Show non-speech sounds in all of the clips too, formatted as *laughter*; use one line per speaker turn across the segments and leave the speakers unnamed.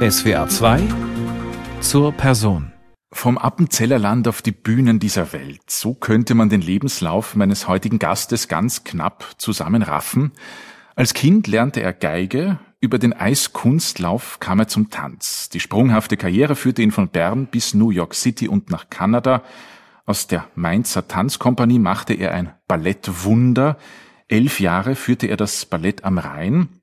SWR 2 zur Person.
Vom Appenzellerland auf die Bühnen dieser Welt. So könnte man den Lebenslauf meines heutigen Gastes ganz knapp zusammenraffen. Als Kind lernte er Geige, über den Eiskunstlauf kam er zum Tanz. Die sprunghafte Karriere führte ihn von Bern bis New York City und nach Kanada. Aus der Mainzer Tanzkompanie machte er ein Ballettwunder. Elf Jahre führte er das Ballett am Rhein.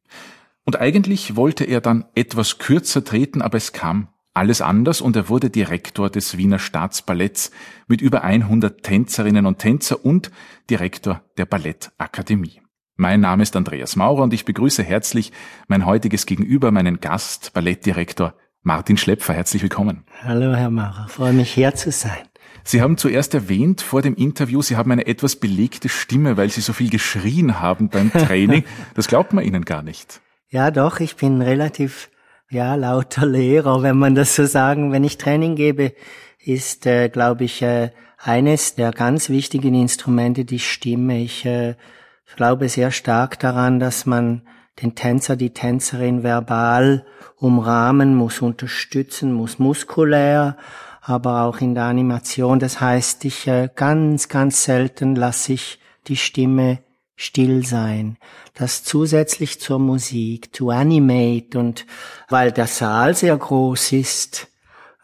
Und eigentlich wollte er dann etwas kürzer treten, aber es kam alles anders und er wurde Direktor des Wiener Staatsballetts mit über 100 Tänzerinnen und Tänzer und Direktor der Ballettakademie. Mein Name ist Andreas Maurer und ich begrüße herzlich mein heutiges Gegenüber, meinen Gast, Ballettdirektor Martin Schlepfer. Herzlich willkommen.
Hallo, Herr Maurer. Freue mich, hier zu sein.
Sie haben zuerst erwähnt vor dem Interview, Sie haben eine etwas belegte Stimme, weil Sie so viel geschrien haben beim *laughs* Training. Das glaubt man Ihnen gar nicht.
Ja, doch, ich bin relativ ja lauter *laughs* Lehrer, wenn man das so sagen. Wenn ich Training gebe, ist, äh, glaube ich, äh, eines der ganz wichtigen Instrumente die Stimme. Ich äh, glaube sehr stark daran, dass man den Tänzer, die Tänzerin verbal umrahmen muss, unterstützen muss, muskulär, aber auch in der Animation. Das heißt, ich äh, ganz, ganz selten lasse ich die Stimme still sein, das zusätzlich zur Musik, to animate und weil der Saal sehr groß ist,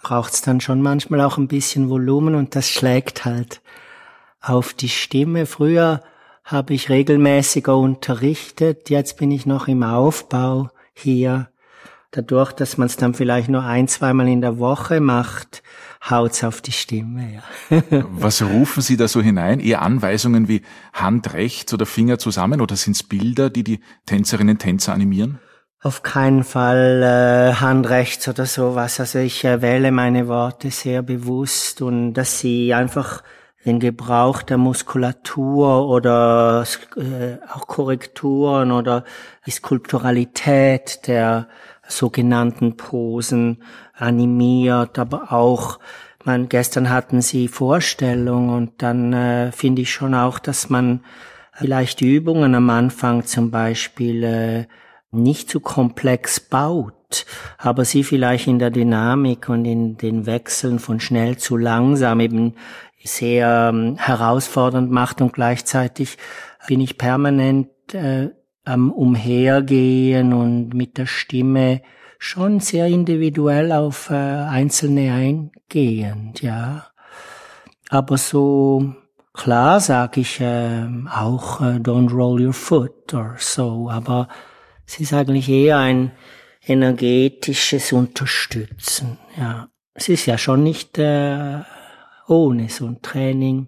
braucht's dann schon manchmal auch ein bisschen Volumen und das schlägt halt auf die Stimme. Früher habe ich regelmäßiger unterrichtet, jetzt bin ich noch im Aufbau hier. Dadurch, dass man es dann vielleicht nur ein, zweimal in der Woche macht, haut's auf die Stimme.
Ja. *laughs* Was rufen Sie da so hinein? Eher Anweisungen wie Hand rechts oder Finger zusammen oder sind's Bilder, die die Tänzerinnen und Tänzer animieren?
Auf keinen Fall äh, Hand rechts oder sowas. Also ich äh, wähle meine Worte sehr bewusst und dass sie einfach den Gebrauch der Muskulatur oder äh, auch Korrekturen oder die Skulpturalität der sogenannten Posen animiert, aber auch, man, gestern hatten sie Vorstellung und dann äh, finde ich schon auch, dass man vielleicht Übungen am Anfang zum Beispiel äh, nicht zu komplex baut, aber sie vielleicht in der Dynamik und in den Wechseln von schnell zu langsam eben sehr ähm, herausfordernd macht und gleichzeitig bin ich permanent äh, am Umhergehen und mit der Stimme schon sehr individuell auf äh, Einzelne eingehend, ja. Aber so klar sage ich äh, auch äh, Don't roll your foot or so, aber es ist eigentlich eher ein energetisches Unterstützen, ja. Es ist ja schon nicht äh, ohne so ein Training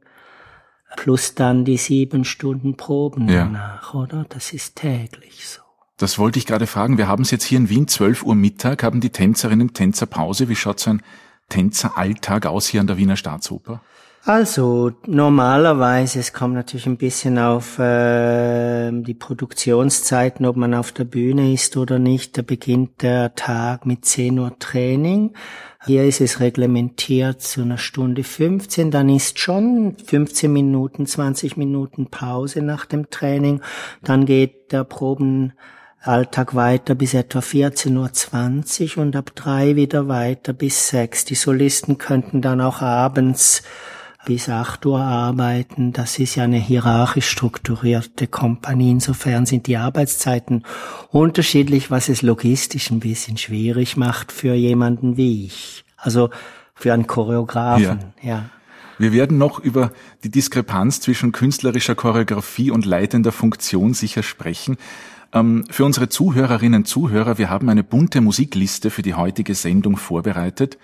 plus dann die sieben Stunden Proben ja. danach, oder? Das ist täglich so.
Das wollte ich gerade fragen. Wir haben es jetzt hier in Wien, 12 Uhr Mittag, haben die Tänzerinnen Tänzer Pause. Wie schaut so ein Tänzeralltag aus hier an der Wiener Staatsoper?
Also normalerweise, es kommt natürlich ein bisschen auf äh, die Produktionszeiten, ob man auf der Bühne ist oder nicht. Da beginnt der Tag mit 10 Uhr Training. Hier ist es reglementiert zu einer Stunde 15. Dann ist schon 15 Minuten, 20 Minuten Pause nach dem Training. Dann geht der Probenalltag weiter bis etwa 14.20 Uhr und ab drei wieder weiter bis sechs. Die Solisten könnten dann auch abends bis 8 Uhr arbeiten. Das ist ja eine hierarchisch strukturierte Kompanie. Insofern sind die Arbeitszeiten unterschiedlich, was es logistisch ein bisschen schwierig macht für jemanden wie ich. Also für einen Choreografen, ja. ja.
Wir werden noch über die Diskrepanz zwischen künstlerischer Choreografie und leitender Funktion sicher sprechen. Ähm, für unsere Zuhörerinnen und Zuhörer, wir haben eine bunte Musikliste für die heutige Sendung vorbereitet.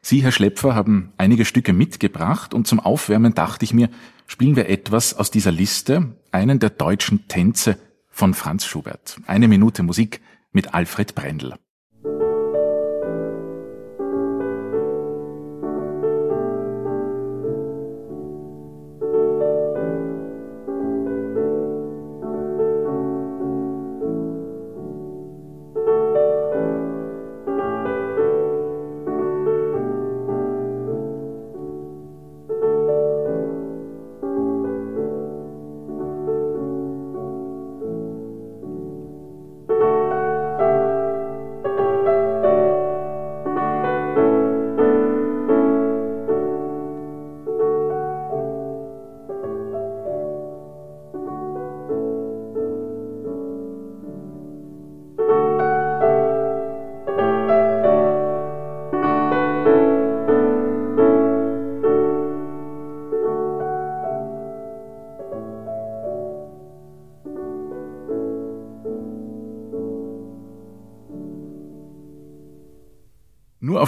Sie, Herr Schlepfer, haben einige Stücke mitgebracht und zum Aufwärmen dachte ich mir, spielen wir etwas aus dieser Liste, einen der deutschen Tänze von Franz Schubert. Eine Minute Musik mit Alfred Brendel.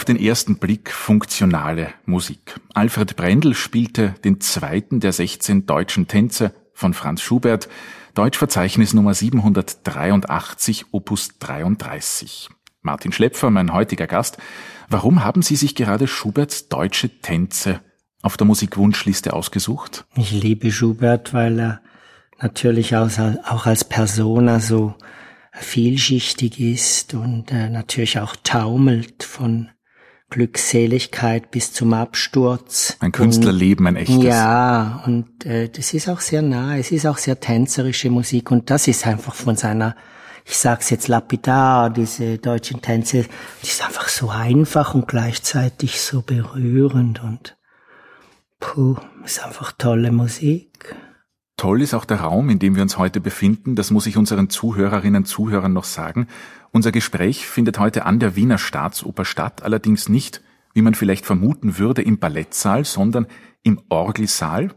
Auf den ersten Blick funktionale Musik. Alfred Brendel spielte den zweiten der 16 deutschen Tänze von Franz Schubert, Deutschverzeichnis Nummer 783, Opus 33. Martin Schlepfer, mein heutiger Gast. Warum haben Sie sich gerade Schuberts deutsche Tänze auf der Musikwunschliste ausgesucht?
Ich liebe Schubert, weil er natürlich auch als Persona so vielschichtig ist und äh, natürlich auch taumelt von Glückseligkeit bis zum Absturz.
Ein Künstlerleben, ein echtes.
Ja, und äh, das ist auch sehr nah, es ist auch sehr tänzerische Musik und das ist einfach von seiner, ich sag's jetzt lapidar, diese deutschen Tänze, die ist einfach so einfach und gleichzeitig so berührend und puh, ist einfach tolle Musik.
Toll ist auch der Raum, in dem wir uns heute befinden. Das muss ich unseren Zuhörerinnen und Zuhörern noch sagen. Unser Gespräch findet heute an der Wiener Staatsoper statt, allerdings nicht, wie man vielleicht vermuten würde, im Ballettsaal, sondern im Orgelsaal.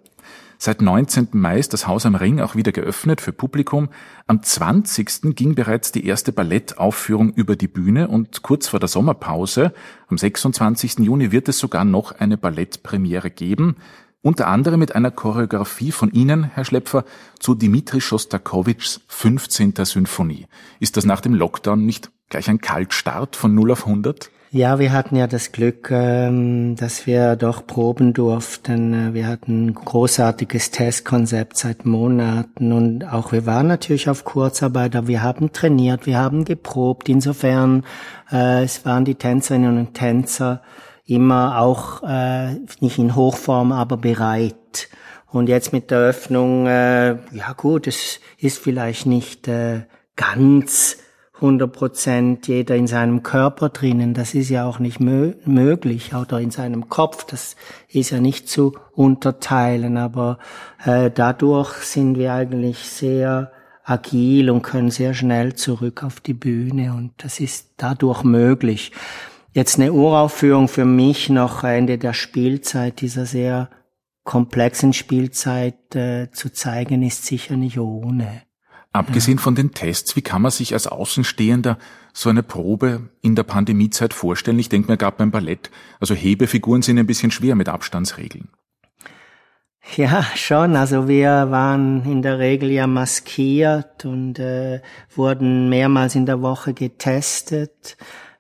Seit 19. Mai ist das Haus am Ring auch wieder geöffnet für Publikum. Am 20. ging bereits die erste Ballettaufführung über die Bühne und kurz vor der Sommerpause, am 26. Juni, wird es sogar noch eine Ballettpremiere geben. Unter anderem mit einer Choreografie von Ihnen, Herr Schlepfer, zu Dimitri Schostakowitschs 15. Symphonie. Ist das nach dem Lockdown nicht gleich ein Kaltstart von 0 auf 100?
Ja, wir hatten ja das Glück, ähm, dass wir doch proben durften. Wir hatten ein großartiges Testkonzept seit Monaten und auch wir waren natürlich auf Kurzarbeit, aber wir haben trainiert, wir haben geprobt. Insofern, äh, es waren die Tänzerinnen und Tänzer immer auch äh, nicht in Hochform, aber bereit. Und jetzt mit der Öffnung, äh, ja gut, es ist vielleicht nicht äh, ganz 100 Prozent jeder in seinem Körper drinnen. Das ist ja auch nicht mö möglich. Oder in seinem Kopf. Das ist ja nicht zu unterteilen. Aber äh, dadurch sind wir eigentlich sehr agil und können sehr schnell zurück auf die Bühne. Und das ist dadurch möglich. Jetzt eine Uraufführung für mich noch Ende der Spielzeit, dieser sehr komplexen Spielzeit äh, zu zeigen, ist sicher nicht ohne.
Abgesehen von den Tests, wie kann man sich als Außenstehender so eine Probe in der Pandemiezeit vorstellen? Ich denke mir gerade beim Ballett, also Hebefiguren sind ein bisschen schwer mit Abstandsregeln.
Ja, schon. Also wir waren in der Regel ja maskiert und äh, wurden mehrmals in der Woche getestet.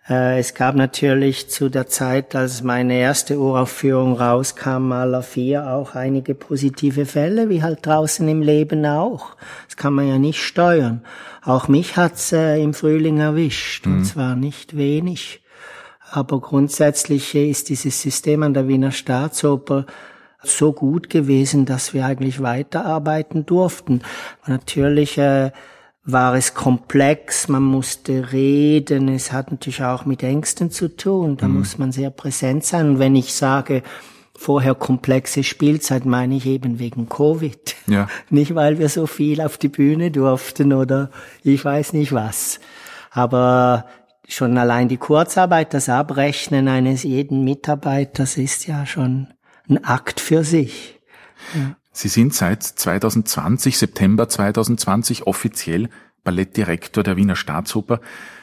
Äh, es gab natürlich zu der Zeit, als meine erste Uraufführung rauskam, aller vier auch einige positive Fälle, wie halt draußen im Leben auch. Das kann man ja nicht steuern. Auch mich hat's äh, im Frühling erwischt, mhm. und zwar nicht wenig. Aber grundsätzlich ist dieses System an der Wiener Staatsoper so gut gewesen, dass wir eigentlich weiterarbeiten durften. Natürlich äh, war es komplex, man musste reden, es hat natürlich auch mit Ängsten zu tun, da mhm. muss man sehr präsent sein. Und wenn ich sage, vorher komplexe Spielzeit, meine ich eben wegen Covid. Ja. *laughs* Nicht, weil wir so viel auf die Bühne durften oder ich weiß nicht was. Aber schon allein die Kurzarbeit, das Abrechnen eines jeden Mitarbeiters ist ja schon ein Akt für sich.
Ja. Sie sind seit 2020, September 2020 offiziell Ballettdirektor der Wiener Staatsoper.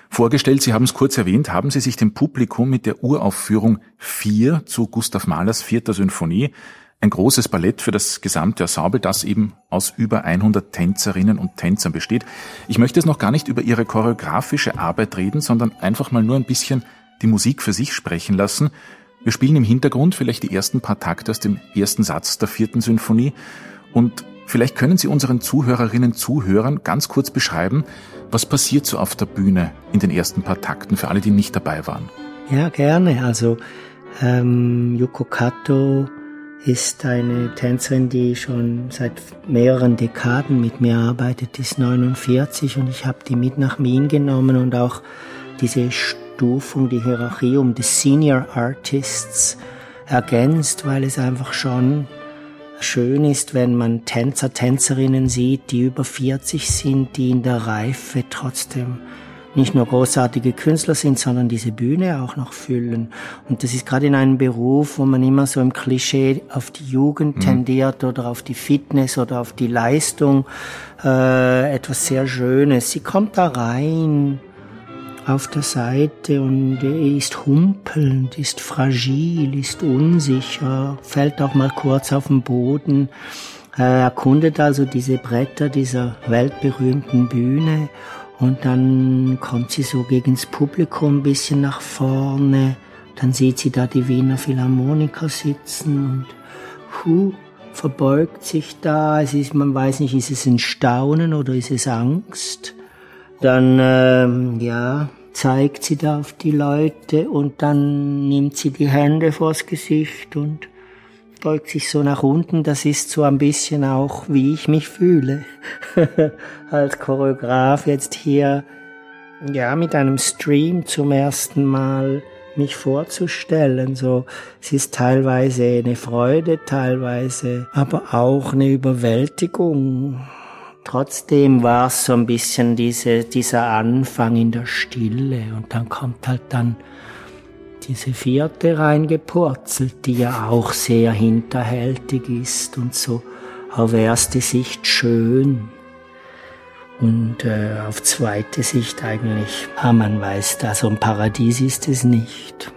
Vorgestellt, Sie haben es kurz erwähnt, haben Sie sich dem Publikum mit der Uraufführung 4 zu Gustav Mahlers vierter Sinfonie, ein großes Ballett für das gesamte Ensemble, das eben aus über 100 Tänzerinnen und Tänzern besteht. Ich möchte es noch gar nicht über Ihre choreografische Arbeit reden, sondern einfach mal nur ein bisschen die Musik für sich sprechen lassen. Wir spielen im Hintergrund vielleicht die ersten paar Takte aus dem ersten Satz der vierten Symphonie und vielleicht können Sie unseren Zuhörerinnen Zuhörern ganz kurz beschreiben, was passiert so auf der Bühne in den ersten paar Takten für alle, die nicht dabei waren.
Ja, gerne. Also ähm, Yuko Kato ist eine Tänzerin, die schon seit mehreren Dekaden mit mir arbeitet, ist 49 und ich habe die mit nach Wien genommen und auch diese Stufung, die Hierarchie um die Senior Artists ergänzt, weil es einfach schon schön ist, wenn man Tänzer, Tänzerinnen sieht, die über 40 sind, die in der Reife trotzdem nicht nur großartige Künstler sind, sondern diese Bühne auch noch füllen. Und das ist gerade in einem Beruf, wo man immer so im Klischee auf die Jugend mhm. tendiert oder auf die Fitness oder auf die Leistung, äh, etwas sehr Schönes. Sie kommt da rein, auf der Seite und er ist humpelnd, ist fragil, ist unsicher, fällt auch mal kurz auf den Boden. Er erkundet also diese Bretter dieser weltberühmten Bühne und dann kommt sie so gegen das Publikum ein bisschen nach vorne. Dann sieht sie da die Wiener Philharmoniker sitzen und hu, verbeugt sich da. Es ist, man weiß nicht, ist es ein Staunen oder ist es Angst? Dann, ähm, ja, zeigt sie da auf die Leute und dann nimmt sie die Hände vors Gesicht und beugt sich so nach unten. Das ist so ein bisschen auch, wie ich mich fühle. *laughs* Als Choreograf jetzt hier, ja, mit einem Stream zum ersten Mal mich vorzustellen. So, es ist teilweise eine Freude, teilweise aber auch eine Überwältigung. Trotzdem war es so ein bisschen diese, dieser Anfang in der Stille und dann kommt halt dann diese vierte reingepurzelt, die ja auch sehr hinterhältig ist und so auf erste Sicht schön und äh, auf zweite Sicht eigentlich, ah, man weiß, da so ein Paradies ist es nicht.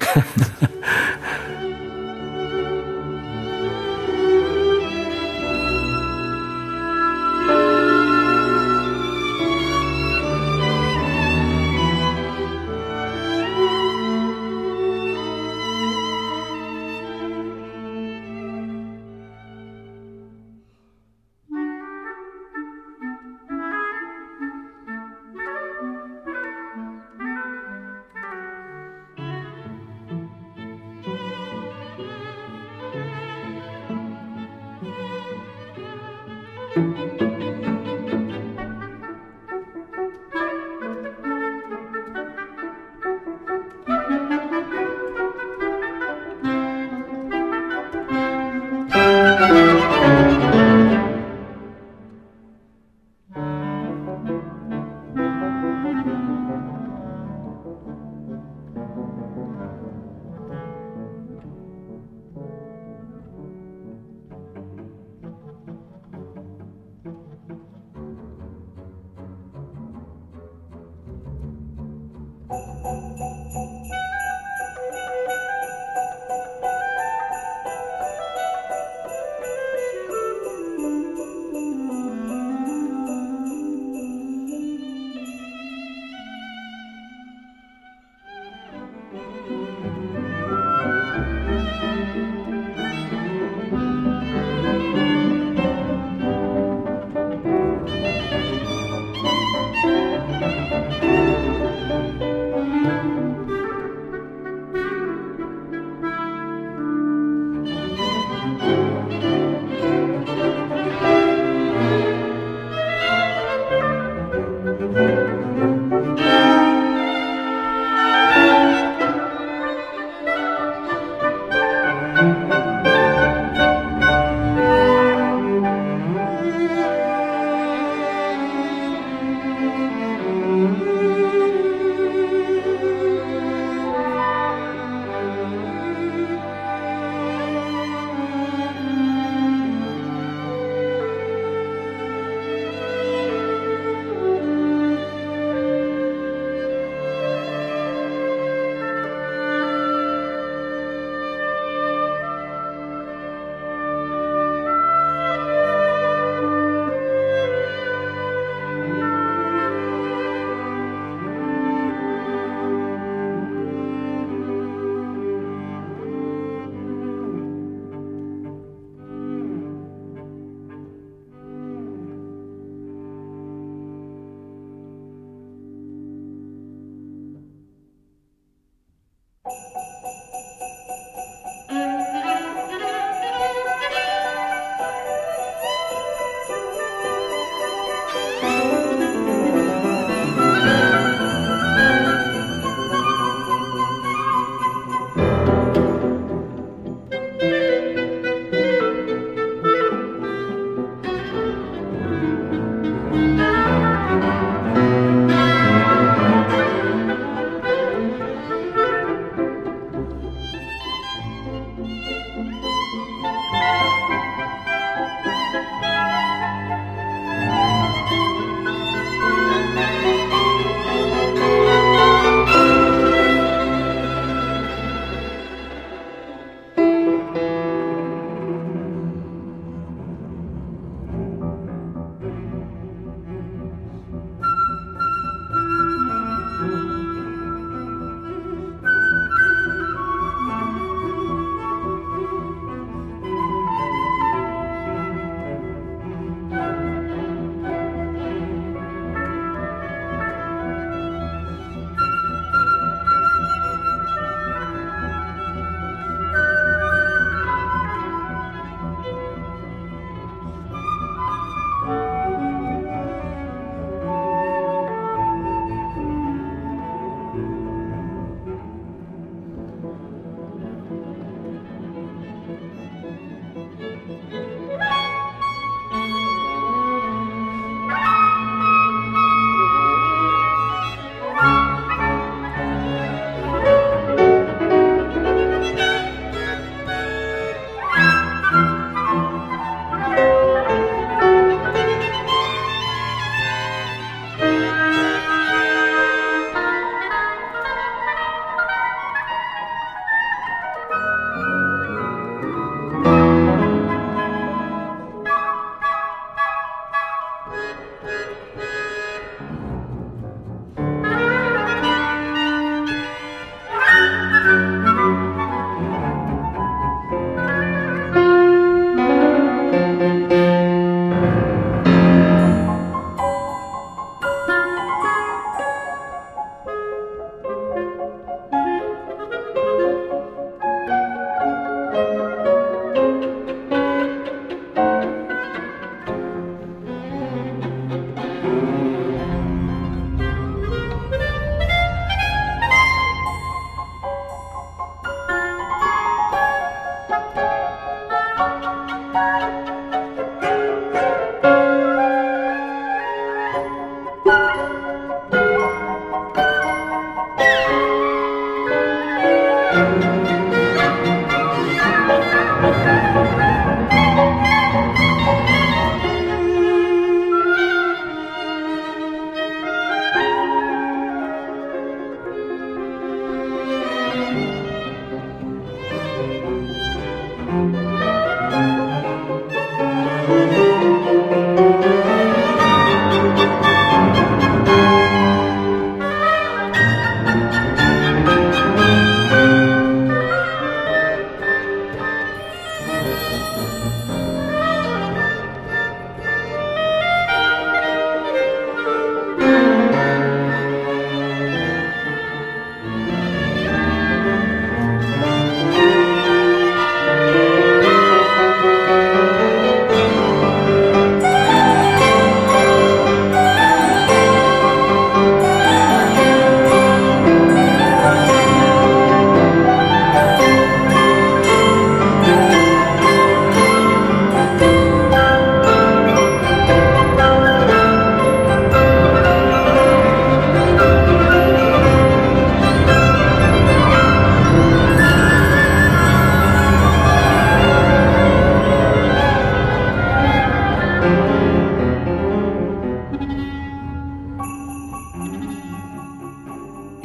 *laughs*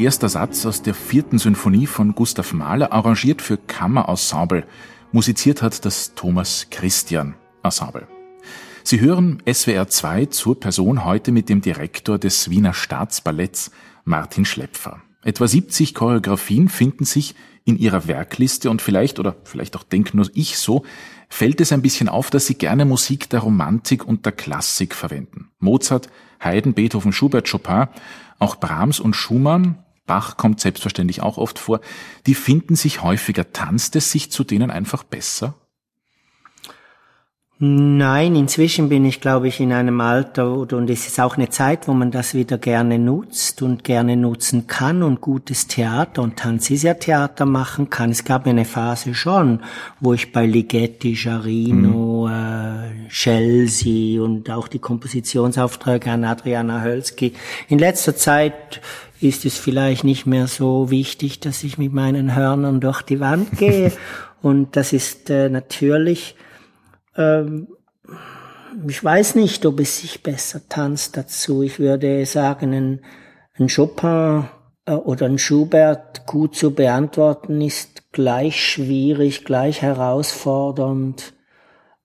erster Satz aus der vierten Symphonie von Gustav Mahler, arrangiert für Kammerensemble. Musiziert hat das Thomas Christian Ensemble. Sie hören SWR 2 zur Person heute mit dem Direktor des Wiener Staatsballetts, Martin Schlepfer. Etwa 70 Choreografien finden sich in ihrer Werkliste und vielleicht, oder vielleicht auch denk nur ich so, fällt es ein bisschen auf, dass sie gerne Musik der Romantik und der Klassik verwenden. Mozart, Haydn, Beethoven, Schubert, Chopin, auch Brahms und Schumann Bach kommt selbstverständlich auch oft vor, die finden sich häufiger. Tanzt es sich zu denen einfach besser?
Nein, inzwischen bin ich, glaube ich, in einem Alter und es ist auch eine Zeit, wo man das wieder gerne nutzt und gerne nutzen kann und gutes Theater und Tanz ist ja Theater machen kann. Es gab eine Phase schon, wo ich bei Ligeti, Jarino, mhm. äh, Chelsea und auch die Kompositionsaufträge an Adriana Hölzki. In letzter Zeit ist es vielleicht nicht mehr so wichtig, dass ich mit meinen Hörnern durch die Wand gehe. *laughs* Und das ist äh, natürlich, ähm, ich weiß nicht, ob es sich besser tanzt dazu. Ich würde sagen, ein, ein Chopin äh, oder ein Schubert gut zu beantworten ist gleich schwierig, gleich herausfordernd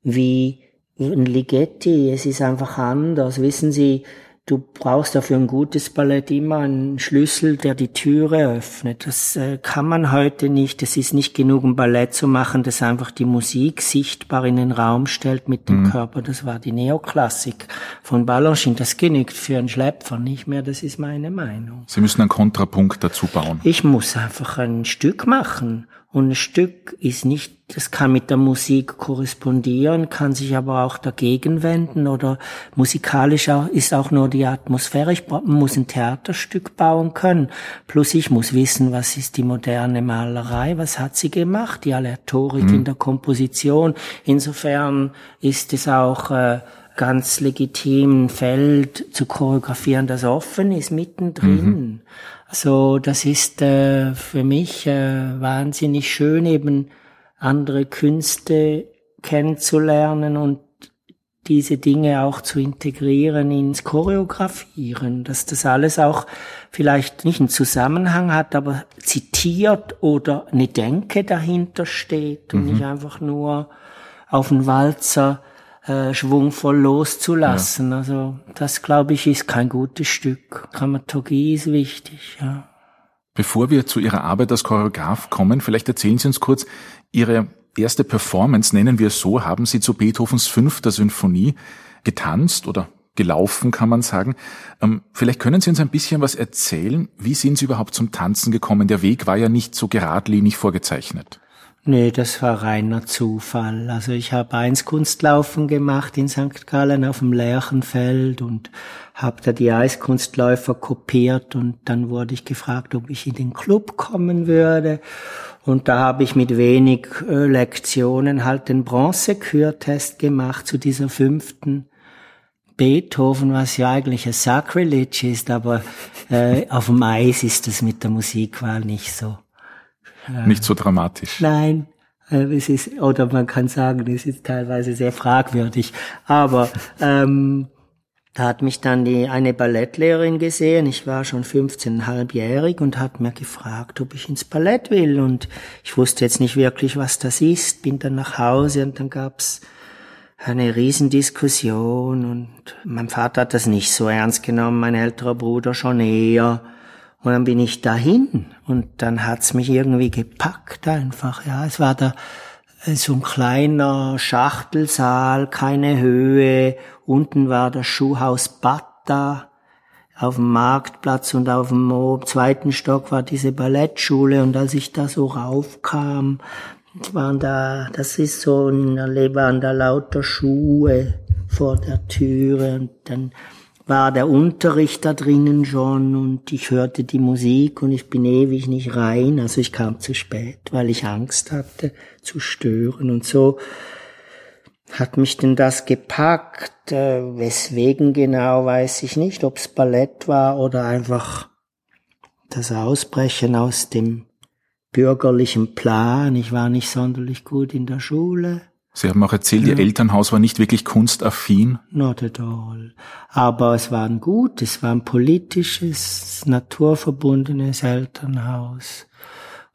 wie ein Ligeti. Es ist einfach anders. Wissen Sie, Du brauchst dafür ein gutes Ballett immer einen Schlüssel, der die Türe öffnet. Das äh, kann man heute nicht. Es ist nicht genug, ein Ballett zu machen, das einfach die Musik sichtbar in den Raum stellt mit dem mhm. Körper. Das war die Neoklassik von Balanchine. Das genügt für einen Schlepfer nicht mehr. Das ist meine Meinung.
Sie müssen einen Kontrapunkt dazu bauen.
Ich muss einfach ein Stück machen. Und ein Stück ist nicht, das kann mit der Musik korrespondieren, kann sich aber auch dagegen wenden oder musikalisch ist auch nur die Atmosphäre. Ich muss ein Theaterstück bauen können. Plus ich muss wissen, was ist die moderne Malerei, was hat sie gemacht, die Aleatorik mhm. in der Komposition. Insofern ist es auch, äh, ganz legitim ein Feld zu choreografieren, das offen ist, mittendrin. Mhm. Also das ist äh, für mich äh, wahnsinnig schön, eben andere Künste kennenzulernen und diese Dinge auch zu integrieren ins Choreografieren, dass das alles auch vielleicht nicht einen Zusammenhang hat, aber zitiert oder eine Denke dahinter steht und mhm. nicht einfach nur auf den Walzer äh, schwungvoll loszulassen. Ja. Also das, glaube ich, ist kein gutes Stück. Dramaturgie ist wichtig, ja.
Bevor wir zu Ihrer Arbeit als Choreograf kommen, vielleicht erzählen Sie uns kurz Ihre erste Performance, nennen wir es so, haben Sie zu Beethovens fünfter Sinfonie getanzt oder gelaufen, kann man sagen. Ähm, vielleicht können Sie uns ein bisschen was erzählen. Wie sind Sie überhaupt zum Tanzen gekommen? Der Weg war ja nicht so geradlinig vorgezeichnet.
Nee, das war reiner Zufall. Also ich habe eins Kunstlaufen gemacht in St. Gallen auf dem Lerchenfeld und habe da die Eiskunstläufer kopiert und dann wurde ich gefragt, ob ich in den Club kommen würde. Und da habe ich mit wenig äh, Lektionen halt den Bronzekürtest gemacht zu dieser fünften Beethoven, was ja eigentlich ein Sacrilege ist, aber äh, auf dem Eis ist das mit der Musikwahl nicht so
Nicht so dramatisch.
Nein, äh, es ist, oder man kann sagen, es ist teilweise sehr fragwürdig. Aber *laughs* ähm, da hat mich dann die eine Ballettlehrerin gesehen. Ich war schon 15,5-jährig und hat mir gefragt, ob ich ins Ballett will. Und ich wusste jetzt nicht wirklich, was das ist. Bin dann nach Hause und dann gab's eine Riesendiskussion und mein Vater hat das nicht so ernst genommen, mein älterer Bruder schon eher. Und dann bin ich dahin und dann hat's mich irgendwie gepackt einfach. Ja, es war da äh, so ein kleiner Schachtelsaal, keine Höhe. Unten war das Schuhhaus Batta auf dem Marktplatz und auf dem zweiten Stock war diese Ballettschule und als ich da so raufkam, waren da, das ist so, ein, waren da lauter Schuhe vor der Türe und dann war der Unterricht da drinnen schon und ich hörte die Musik und ich bin ewig nicht rein, also ich kam zu spät, weil ich Angst hatte zu stören und so hat mich denn das gepackt, äh, weswegen genau weiß ich nicht, ob's Ballett war oder einfach das Ausbrechen aus dem bürgerlichen Plan. Ich war nicht sonderlich gut in der Schule.
Sie haben auch erzählt, ja. Ihr Elternhaus war nicht wirklich kunstaffin.
Not at all. Aber es war ein gut, es war ein politisches, naturverbundenes Elternhaus.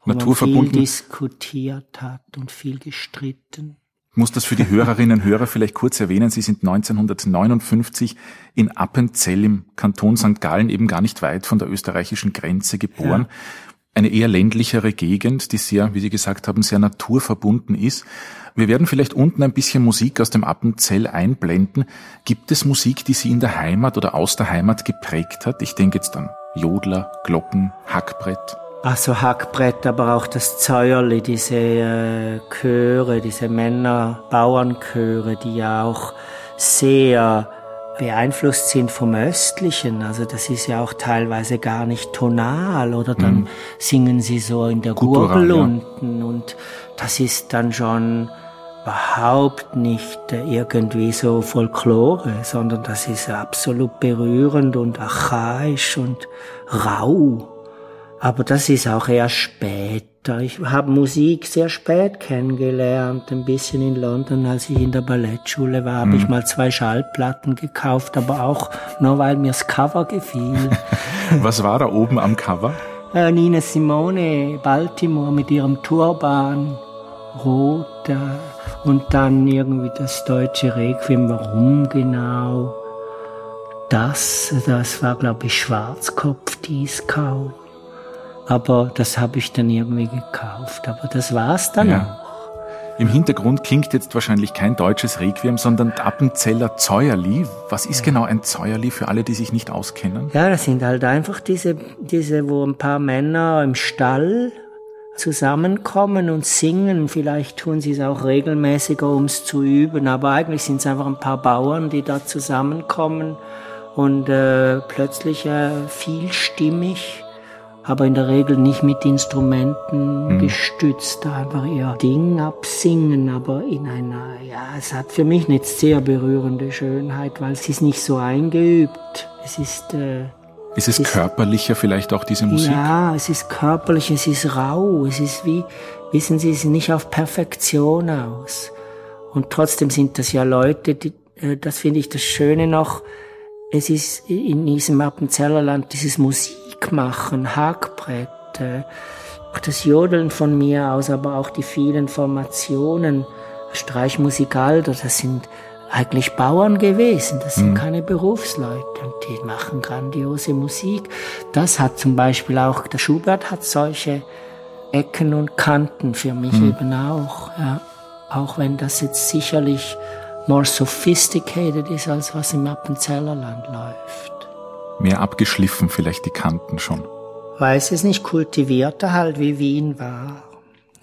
Wo Naturverbunden. Man viel diskutiert hat und viel gestritten.
Ich muss das für die Hörerinnen und Hörer vielleicht kurz erwähnen. Sie sind 1959 in Appenzell im Kanton St. Gallen eben gar nicht weit von der österreichischen Grenze geboren. Ja eine eher ländlichere Gegend, die sehr, wie Sie gesagt haben, sehr naturverbunden ist. Wir werden vielleicht unten ein bisschen Musik aus dem Appenzell einblenden. Gibt es Musik, die Sie in der Heimat oder aus der Heimat geprägt hat? Ich denke jetzt an Jodler, Glocken, Hackbrett.
Ach so, Hackbrett, aber auch das Zäuerli, diese äh, Chöre, diese Männer-Bauernchöre, die ja auch sehr beeinflusst sind vom Östlichen. Also das ist ja auch teilweise gar nicht tonal oder dann mhm. singen sie so in der Gurgel unten und das ist dann schon überhaupt nicht irgendwie so Folklore, sondern das ist absolut berührend und archaisch und rau. Aber das ist auch eher spät ich habe Musik sehr spät kennengelernt, ein bisschen in London, als ich in der Ballettschule war, habe mhm. ich mal zwei Schallplatten gekauft, aber auch nur weil mir das Cover gefiel. *laughs*
Was war da oben am Cover?
Äh, Nina Simone, Baltimore mit ihrem Turban, rot, äh, und dann irgendwie das deutsche Requiem. Warum genau? Das, das war glaube ich Schwarzkopf-Discount. Aber das habe ich dann irgendwie gekauft. Aber das war's dann ja. auch.
Im Hintergrund klingt jetzt wahrscheinlich kein deutsches Requiem, sondern Appenzeller Zäuerli. Was ist ja. genau ein Zäuerli für alle, die sich nicht auskennen?
Ja, das sind halt einfach diese, diese, wo ein paar Männer im Stall zusammenkommen und singen. Vielleicht tun sie es auch regelmäßiger, um es zu üben, aber eigentlich sind es einfach ein paar Bauern, die da zusammenkommen und äh, plötzlich äh, vielstimmig aber in der Regel nicht mit Instrumenten mhm. gestützt, einfach ihr Ding absingen, aber in einer, ja, es hat für mich eine sehr berührende Schönheit, weil es ist nicht so eingeübt. Es ist, äh,
ist es, es körperlicher vielleicht auch diese Musik?
Ja, es ist körperlich, es ist rau, es ist wie, wissen Sie, es ist nicht auf Perfektion aus. Und trotzdem sind das ja Leute, die, äh, das finde ich das Schöne noch, es ist in diesem Appenzellerland dieses Musik Musik machen, Hackbrett, das Jodeln von mir aus, aber auch die vielen Formationen, Streichmusikalter, das sind eigentlich Bauern gewesen, das sind mhm. keine Berufsleute und die machen grandiose Musik. Das hat zum Beispiel auch, der Schubert hat solche Ecken und Kanten für mich mhm. eben auch, ja. Auch wenn das jetzt sicherlich more sophisticated ist, als was im Appenzellerland läuft
mehr abgeschliffen vielleicht die Kanten schon.
Weiß es nicht, kultivierter halt wie Wien war.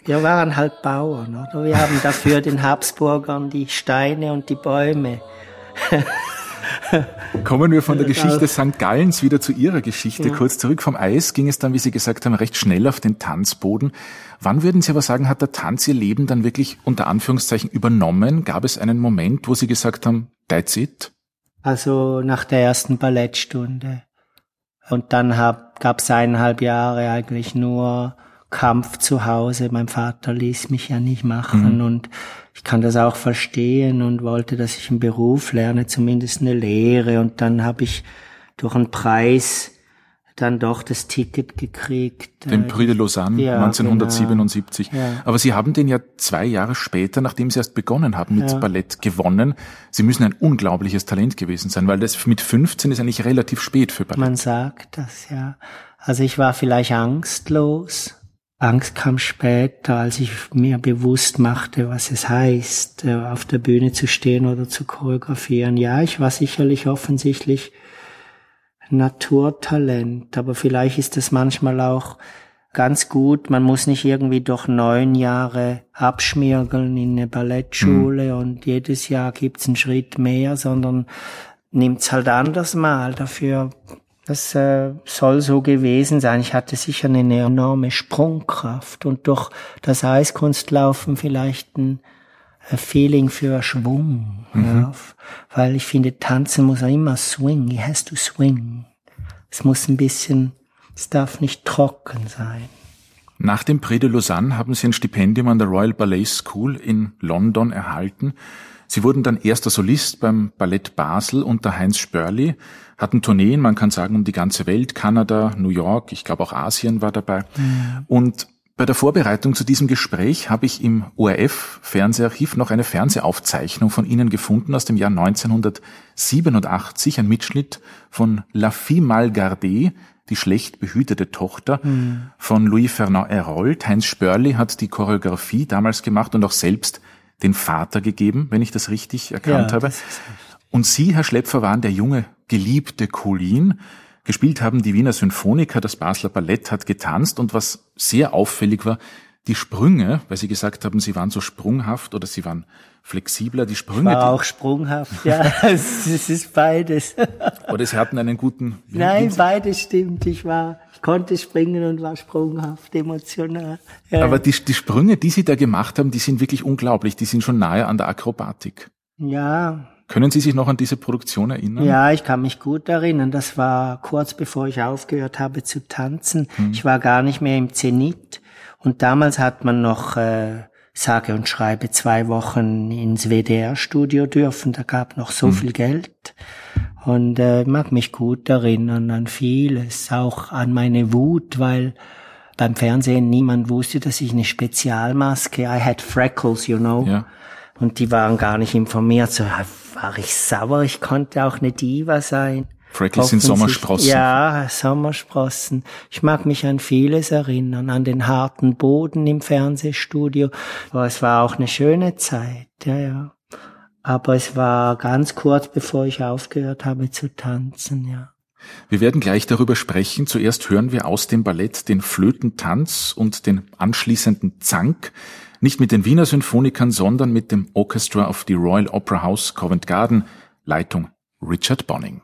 Wir waren halt Bauern, oder? Wir haben dafür den Habsburgern die Steine und die Bäume. *laughs*
Kommen wir von der Geschichte St. Gallens wieder zu Ihrer Geschichte. Ja. Kurz zurück vom Eis ging es dann, wie Sie gesagt haben, recht schnell auf den Tanzboden. Wann würden Sie aber sagen, hat der Tanz Ihr Leben dann wirklich unter Anführungszeichen übernommen? Gab es einen Moment, wo Sie gesagt haben, that's it?
Also nach der ersten Ballettstunde. Und dann gab es eineinhalb Jahre eigentlich nur Kampf zu Hause. Mein Vater ließ mich ja nicht machen mhm. und ich kann das auch verstehen und wollte, dass ich einen Beruf lerne, zumindest eine Lehre. Und dann habe ich durch einen Preis dann doch das Ticket gekriegt.
Den Prix de Lausanne ja, 1977. Genau. Ja. Aber Sie haben den ja zwei Jahre später, nachdem Sie erst begonnen haben mit ja. Ballett, gewonnen. Sie müssen ein unglaubliches Talent gewesen sein, weil das mit 15 ist eigentlich relativ spät für Ballett.
Man sagt das, ja. Also ich war vielleicht angstlos. Angst kam später, als ich mir bewusst machte, was es heißt, äh, auf der Bühne zu stehen oder zu choreografieren. Ja, ich war sicherlich offensichtlich Naturtalent, aber vielleicht ist es manchmal auch ganz gut. Man muss nicht irgendwie durch neun Jahre abschmirgeln in eine Ballettschule mhm. und jedes Jahr gibt's einen Schritt mehr, sondern nimmt's halt anders mal. Dafür, das äh, soll so gewesen sein. Ich hatte sicher eine enorme Sprungkraft und durch das Eiskunstlaufen vielleicht ein Feeling für Schwung. Mhm. Ja, weil ich finde, tanzen muss auch immer swing. It has to swing. Es muss ein bisschen, es darf nicht trocken sein.
Nach dem Prix de Lausanne haben Sie ein Stipendium an der Royal Ballet School in London erhalten. Sie wurden dann erster Solist beim Ballett Basel unter Heinz Spörli, hatten Tourneen, man kann sagen, um die ganze Welt, Kanada, New York, ich glaube auch Asien war dabei. Mhm. Und bei der Vorbereitung zu diesem Gespräch habe ich im ORF-Fernseharchiv noch eine Fernsehaufzeichnung von Ihnen gefunden aus dem Jahr 1987, ein Mitschnitt von La Fille mal gardée, die schlecht behütete Tochter mhm. von Louis Fernand Herold. Heinz Spörli hat die Choreografie damals gemacht und auch selbst den Vater gegeben, wenn ich das richtig erkannt ja, habe. Und Sie, Herr Schlepfer, waren der junge, geliebte Colin, Gespielt haben die Wiener Symphoniker, das Basler Ballett hat getanzt und was sehr auffällig war, die Sprünge, weil Sie gesagt haben, Sie waren so sprunghaft oder Sie waren flexibler, die Sprünge.
Ich war auch sprunghaft, ja. *laughs* es, ist beides.
Oder Sie hatten einen guten.
Nein, beides stimmt. Ich war, ich konnte springen und war sprunghaft, emotional.
Ja. Aber die, die Sprünge, die Sie da gemacht haben, die sind wirklich unglaublich. Die sind schon nahe an der Akrobatik.
Ja,
können Sie sich noch an diese Produktion erinnern?
Ja, ich kann mich gut erinnern. Das war kurz bevor ich aufgehört habe zu tanzen. Hm. Ich war gar nicht mehr im Zenit. Und damals hat man noch, äh, sage und schreibe, zwei Wochen ins WDR-Studio dürfen. Da gab noch so hm. viel Geld. Und äh, mag mich gut erinnern an vieles, auch an meine Wut, weil beim Fernsehen niemand wusste, dass ich eine Spezialmaske, I had freckles, you know. Ja. Und die waren gar nicht informiert. So war ich sauer. Ich konnte auch eine Diva sein.
Freckles sind Sommersprossen.
Ja, Sommersprossen. Ich mag mich an vieles erinnern, an den harten Boden im Fernsehstudio. Aber es war auch eine schöne Zeit, ja, ja. Aber es war ganz kurz, bevor ich aufgehört habe zu tanzen, ja.
Wir werden gleich darüber sprechen. Zuerst hören wir aus dem Ballett den Flötentanz und den anschließenden Zank. Nicht mit den Wiener Symphonikern, sondern mit dem Orchestra of the Royal Opera House Covent Garden, Leitung Richard Bonning.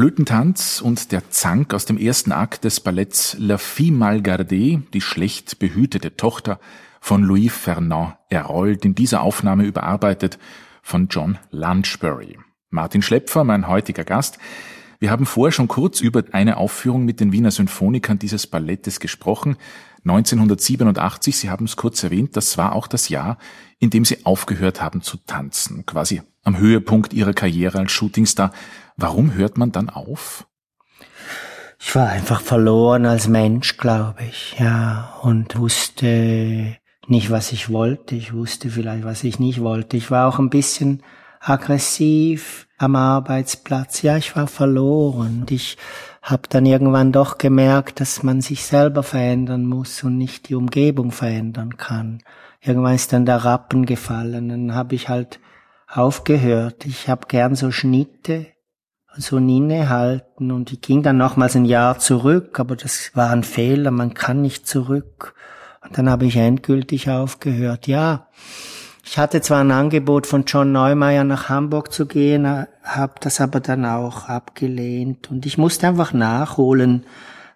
Flötentanz und der Zank aus dem ersten Akt des Balletts La Fille mal gardée, die schlecht behütete Tochter von Louis Fernand errollt, in dieser Aufnahme überarbeitet von John Lunchbury. Martin Schlepfer, mein heutiger Gast. Wir haben vorher schon kurz über eine Aufführung mit den Wiener Symphonikern dieses Ballettes gesprochen. 1987, Sie haben es kurz erwähnt, das war auch das Jahr, in dem Sie aufgehört haben zu tanzen, quasi am Höhepunkt Ihrer Karriere als Shootingstar. Warum hört man dann auf?
Ich war einfach verloren als Mensch, glaube ich, ja, und wusste nicht, was ich wollte. Ich wusste vielleicht, was ich nicht wollte. Ich war auch ein bisschen aggressiv am Arbeitsplatz. Ja, ich war verloren. Und ich habe dann irgendwann doch gemerkt, dass man sich selber verändern muss und nicht die Umgebung verändern kann. Irgendwann ist dann der Rappen gefallen. Dann habe ich halt aufgehört. Ich habe gern so Schnitte so ein Innehalten und ich ging dann nochmals ein Jahr zurück, aber das war ein Fehler, man kann nicht zurück. Und dann habe ich endgültig aufgehört. Ja, ich hatte zwar ein Angebot von John Neumeier nach Hamburg zu gehen, habe das aber dann auch abgelehnt und ich musste einfach nachholen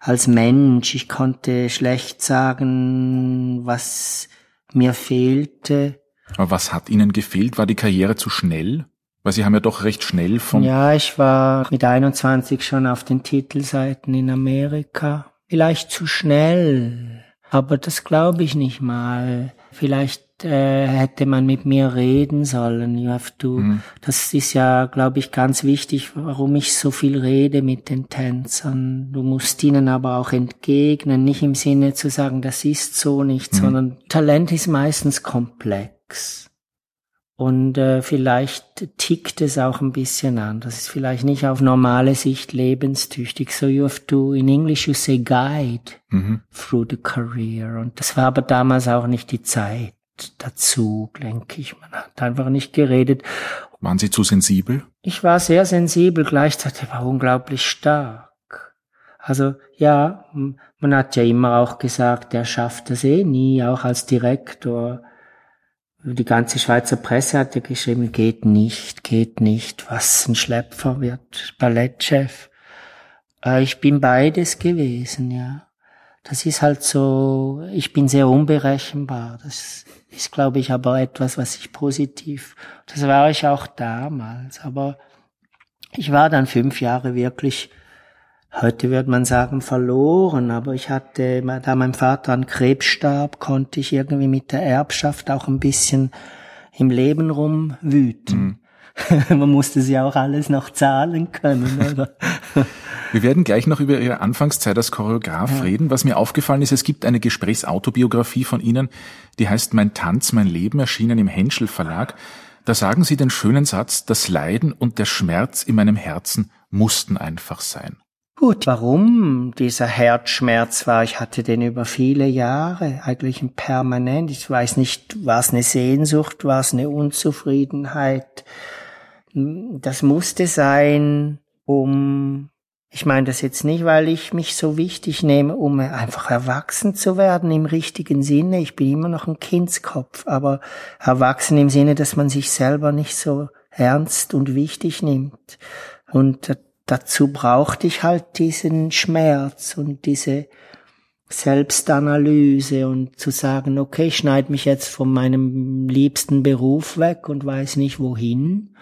als Mensch. Ich konnte schlecht sagen, was mir fehlte.
Aber was hat Ihnen gefehlt? War die Karriere zu schnell? Weil Sie haben ja doch recht schnell von...
Ja, ich war mit 21 schon auf den Titelseiten in Amerika. Vielleicht zu schnell, aber das glaube ich nicht mal. Vielleicht äh, hätte man mit mir reden sollen. You have to, mhm. Das ist ja, glaube ich, ganz wichtig, warum ich so viel rede mit den Tänzern. Du musst ihnen aber auch entgegnen, nicht im Sinne zu sagen, das ist so nicht, mhm. sondern Talent ist meistens komplex. Und äh, vielleicht tickt es auch ein bisschen an. Das ist vielleicht nicht auf normale Sicht lebenstüchtig. So you have to, in English you say guide mhm. through the career. Und das war aber damals auch nicht die Zeit dazu, denke ich. Man hat einfach nicht geredet.
Waren Sie zu sensibel?
Ich war sehr sensibel, gleichzeitig war unglaublich stark. Also ja, man hat ja immer auch gesagt, er schafft das eh nie, auch als Direktor die ganze Schweizer Presse hat ja geschrieben, geht nicht, geht nicht, was ein Schlepfer wird, Ballettchef. Äh, ich bin beides gewesen, ja. Das ist halt so, ich bin sehr unberechenbar. Das ist, glaube ich, aber etwas, was ich positiv, das war ich auch damals. Aber ich war dann fünf Jahre wirklich heute wird man sagen verloren, aber ich hatte, da mein Vater an Krebs starb, konnte ich irgendwie mit der Erbschaft auch ein bisschen im Leben rumwüten. Mhm. *laughs* man musste sie auch alles noch zahlen können, oder? *laughs*
Wir werden gleich noch über Ihre Anfangszeit als Choreograf ja. reden. Was mir aufgefallen ist, es gibt eine Gesprächsautobiografie von Ihnen, die heißt Mein Tanz, mein Leben, erschienen im Henschel Verlag. Da sagen Sie den schönen Satz, das Leiden und der Schmerz in meinem Herzen mussten einfach sein.
Gut, warum dieser Herzschmerz war, ich hatte den über viele Jahre, eigentlich permanent. Ich weiß nicht, war es eine Sehnsucht, war es eine Unzufriedenheit. Das musste sein, um, ich meine das jetzt nicht, weil ich mich so wichtig nehme, um einfach erwachsen zu werden im richtigen Sinne. Ich bin immer noch ein Kindskopf, aber erwachsen im Sinne, dass man sich selber nicht so ernst und wichtig nimmt. Und dazu brauchte ich halt diesen Schmerz und diese Selbstanalyse und zu sagen, okay, ich schneide mich jetzt von meinem liebsten Beruf weg und weiß nicht wohin.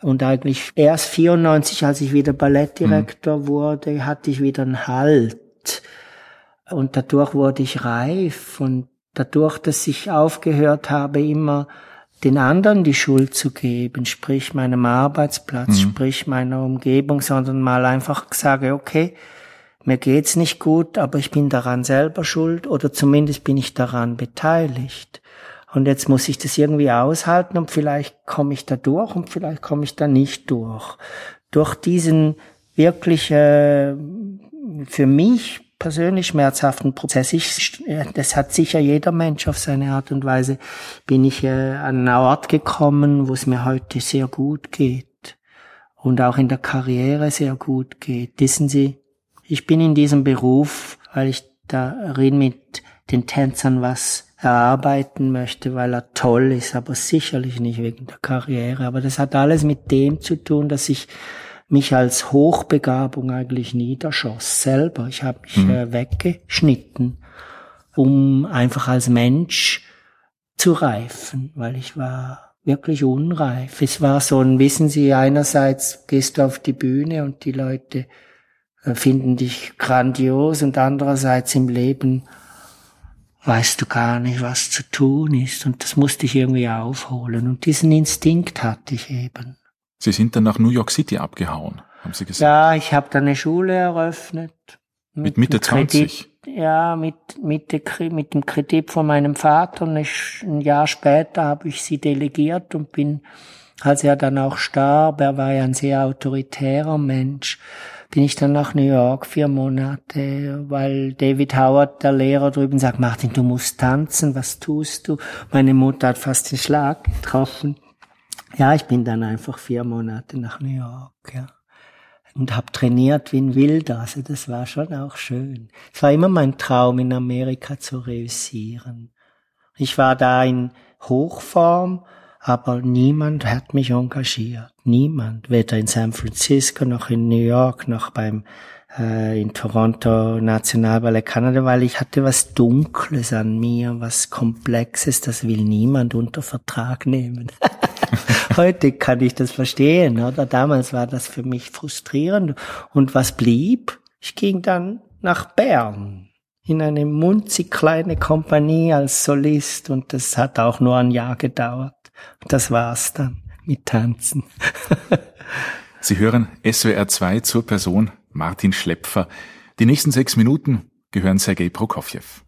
Und eigentlich erst 94, als ich wieder Ballettdirektor mhm. wurde, hatte ich wieder einen Halt. Und dadurch wurde ich reif und dadurch, dass ich aufgehört habe, immer den anderen die Schuld zu geben, sprich meinem Arbeitsplatz, mhm. sprich meiner Umgebung, sondern mal einfach sage, okay, mir geht's nicht gut, aber ich bin daran selber schuld oder zumindest bin ich daran beteiligt. Und jetzt muss ich das irgendwie aushalten und vielleicht komme ich da durch und vielleicht komme ich da nicht durch. Durch diesen wirklich äh, für mich persönlich schmerzhaften Prozess. Ich, das hat sicher jeder Mensch auf seine Art und Weise. Bin ich äh, an einen Ort gekommen, wo es mir heute sehr gut geht und auch in der Karriere sehr gut geht. Wissen Sie, ich bin in diesem Beruf, weil ich darin mit den Tänzern was erarbeiten möchte, weil er toll ist, aber sicherlich nicht wegen der Karriere. Aber das hat alles mit dem zu tun, dass ich mich als Hochbegabung eigentlich niederschoss, selber. Ich habe mich mhm. äh, weggeschnitten, um einfach als Mensch zu reifen, weil ich war wirklich unreif. Es war so ein, wissen Sie, einerseits gehst du auf die Bühne und die Leute äh, finden dich grandios und andererseits im Leben weißt du gar nicht, was zu tun ist. Und das musste ich irgendwie aufholen. Und diesen Instinkt hatte ich eben.
Sie sind dann nach New York City abgehauen, haben Sie gesagt?
Ja, ich habe da eine Schule eröffnet.
Mit, mit Mitte 20?
ja, mit, mit, mit dem Kredit von meinem Vater. Und ein Jahr später habe ich sie delegiert und bin, als er dann auch starb, er war ja ein sehr autoritärer Mensch, bin ich dann nach New York vier Monate, weil David Howard, der Lehrer drüben, sagt, Martin, du musst tanzen, was tust du? Meine Mutter hat fast den Schlag getroffen. Ja, ich bin dann einfach vier Monate nach New York, ja. Und habe trainiert wie ein Wilder, also das war schon auch schön. Es war immer mein Traum, in Amerika zu reüssieren. Ich war da in Hochform, aber niemand hat mich engagiert. Niemand, weder in San Francisco noch in New York noch beim äh, in Toronto Nationalballet Kanada, weil ich hatte was Dunkles an mir, was Komplexes, das will niemand unter Vertrag nehmen. *laughs* Heute kann ich das verstehen, oder? Damals war das für mich frustrierend. Und was blieb? Ich ging dann nach Bern in eine munzig kleine Kompanie als Solist und das hat auch nur ein Jahr gedauert. Das war's dann mit Tanzen. *laughs*
Sie hören SWR 2 zur Person Martin Schlepfer. Die nächsten sechs Minuten gehören Sergei Prokofjew.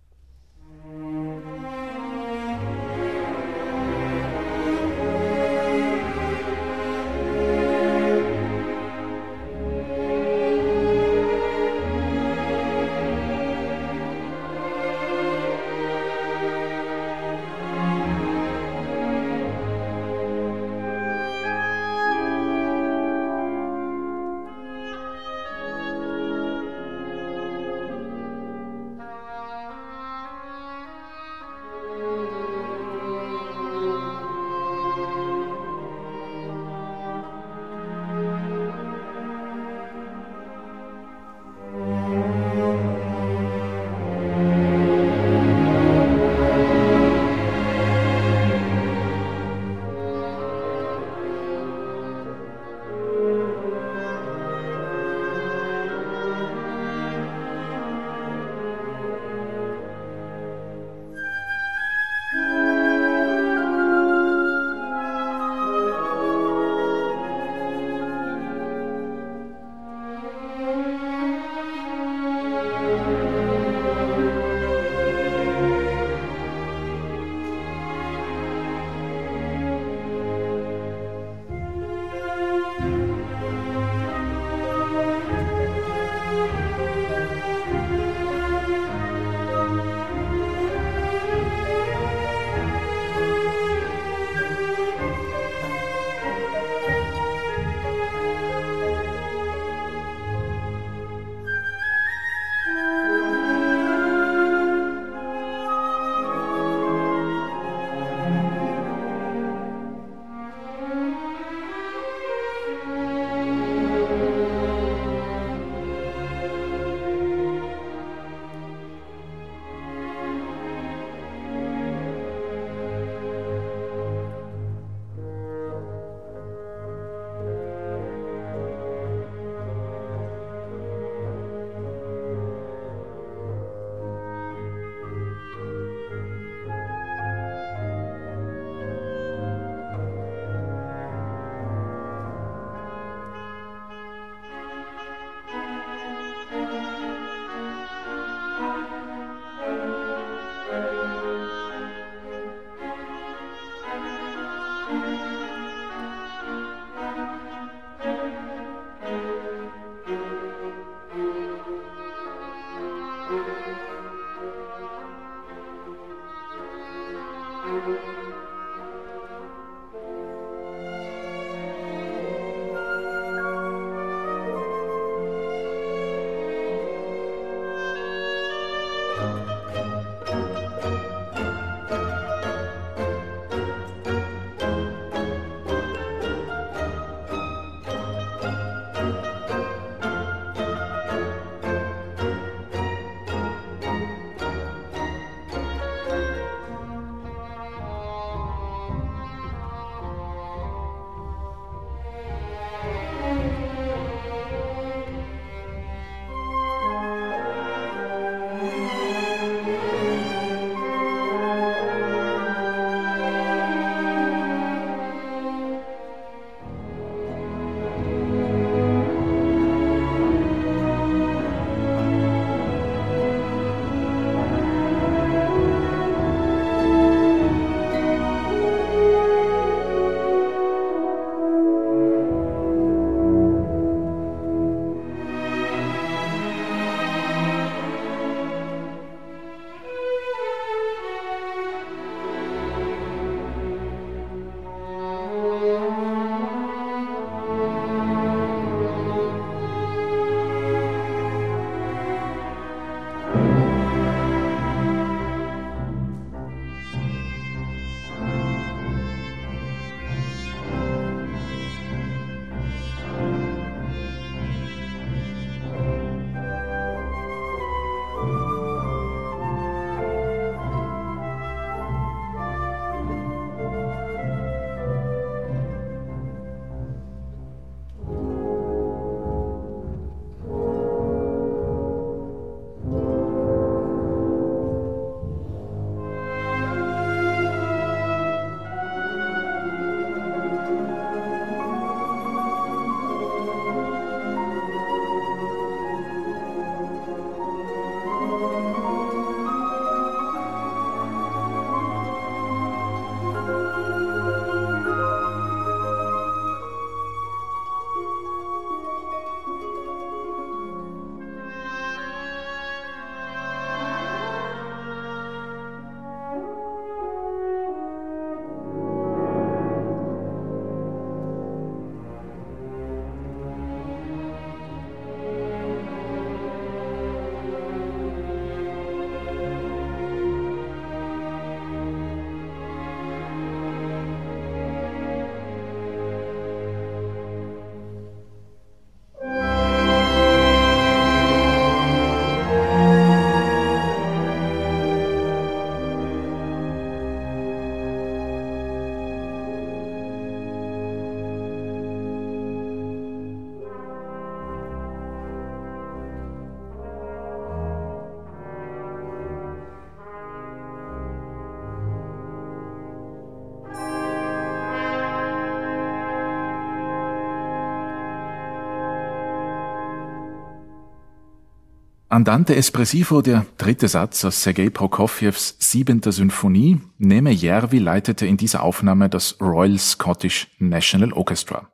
Andante Espressivo, der dritte Satz aus Sergei Prokofjews siebenter Symphonie. Neme Järvi leitete in dieser Aufnahme das Royal Scottish National Orchestra.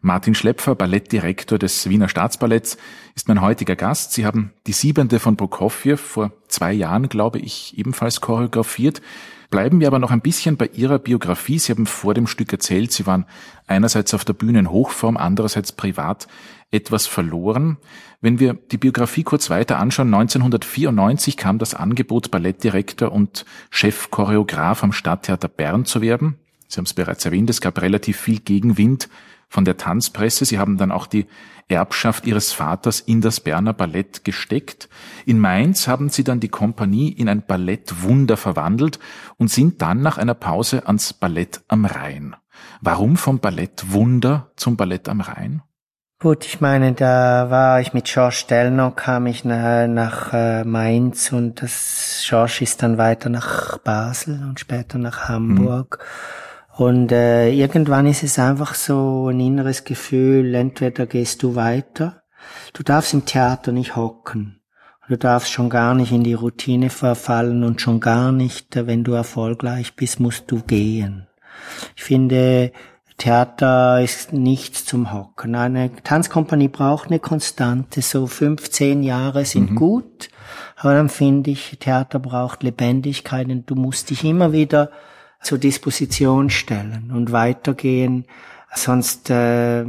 Martin Schlepfer, Ballettdirektor des Wiener Staatsballetts, ist mein heutiger Gast. Sie haben die siebente von Prokofjew vor zwei Jahren, glaube ich, ebenfalls choreografiert. Bleiben wir aber noch ein bisschen bei Ihrer Biografie. Sie haben vor dem Stück erzählt, Sie waren einerseits auf der Bühne in Hochform, andererseits privat etwas verloren. Wenn wir die Biografie kurz weiter anschauen, 1994 kam das Angebot, Ballettdirektor und Chefchoreograf am Stadttheater Bern zu werden. Sie haben es bereits erwähnt, es gab relativ viel Gegenwind von der Tanzpresse. Sie haben dann auch die Erbschaft ihres Vaters in das Berner Ballett gesteckt. In Mainz haben sie dann die Kompanie in ein Ballettwunder verwandelt und sind dann nach einer Pause ans Ballett am Rhein. Warum vom Ballettwunder zum Ballett am Rhein?
Gut, ich meine, da war ich mit George Stellner, kam ich nach, nach äh, Mainz und das George ist dann weiter nach Basel und später nach Hamburg. Mhm. Und äh, irgendwann ist es einfach so ein inneres Gefühl, entweder gehst du weiter, du darfst im Theater nicht hocken, du darfst schon gar nicht in die Routine verfallen und schon gar nicht, äh, wenn du erfolgreich bist, musst du gehen. Ich finde, Theater ist nichts zum Hocken. Eine Tanzkompanie braucht eine Konstante, so 15 Jahre sind mhm. gut, aber dann finde ich, Theater braucht Lebendigkeit und du musst dich immer wieder zur Disposition stellen und weitergehen. Sonst äh,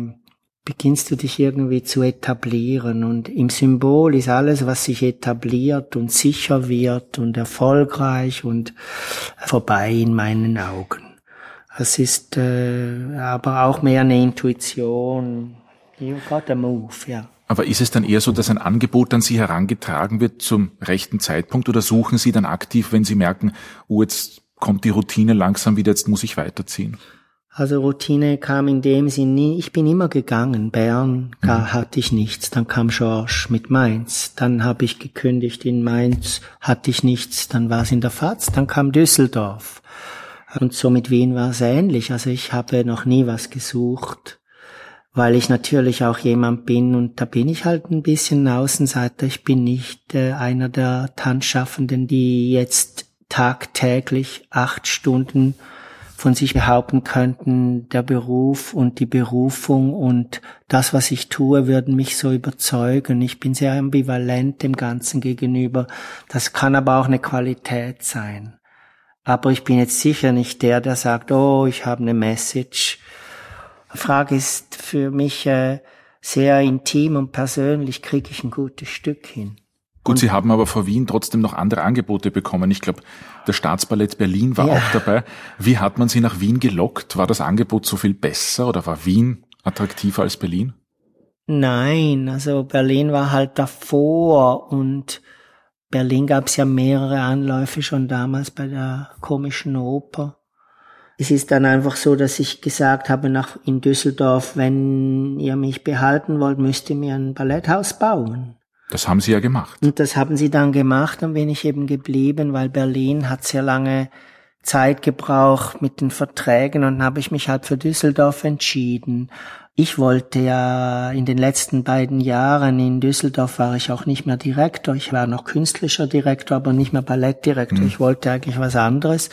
beginnst du dich irgendwie zu etablieren. Und im Symbol ist alles, was sich etabliert und sicher wird und erfolgreich und vorbei in meinen Augen. Es ist äh, aber auch mehr eine Intuition. You got a move, ja.
Aber ist es dann eher so, dass ein Angebot an Sie herangetragen wird zum rechten Zeitpunkt oder suchen Sie dann aktiv, wenn Sie merken, oh, jetzt kommt die Routine langsam wieder, jetzt muss ich weiterziehen?
Also Routine kam in dem Sinn nie, ich bin immer gegangen. Bern mhm. hatte ich nichts, dann kam George mit Mainz, dann habe ich gekündigt in Mainz, hatte ich nichts, dann war es in der Faz, dann kam Düsseldorf. Und so mit Wien war es ähnlich. Also ich habe noch nie was gesucht, weil ich natürlich auch jemand bin und da bin ich halt ein bisschen Außenseiter. Ich bin nicht äh, einer der Tanzschaffenden, die jetzt tagtäglich acht Stunden von sich behaupten könnten, der Beruf und die Berufung und das, was ich tue, würden mich so überzeugen. Ich bin sehr ambivalent dem Ganzen gegenüber. Das kann aber auch eine Qualität sein. Aber ich bin jetzt sicher nicht der, der sagt, oh, ich habe eine Message. Die Frage ist für mich äh, sehr intim und persönlich, kriege ich ein gutes Stück hin.
Gut, Sie haben aber vor Wien trotzdem noch andere Angebote bekommen. Ich glaube, der Staatsballett Berlin war ja. auch dabei. Wie hat man Sie nach Wien gelockt? War das Angebot so viel besser oder war Wien attraktiver als Berlin?
Nein, also Berlin war halt davor und Berlin gab es ja mehrere Anläufe schon damals bei der komischen Oper. Es ist dann einfach so, dass ich gesagt habe nach in Düsseldorf, wenn ihr mich behalten wollt, müsst ihr mir ein Balletthaus bauen.
Das haben Sie ja gemacht.
Und das haben sie dann gemacht, dann bin ich eben geblieben, weil Berlin hat sehr lange Zeit gebraucht mit den Verträgen und habe ich mich halt für Düsseldorf entschieden. Ich wollte ja in den letzten beiden Jahren in Düsseldorf war ich auch nicht mehr Direktor. Ich war noch künstlicher Direktor, aber nicht mehr Ballettdirektor. Mhm. Ich wollte eigentlich was anderes.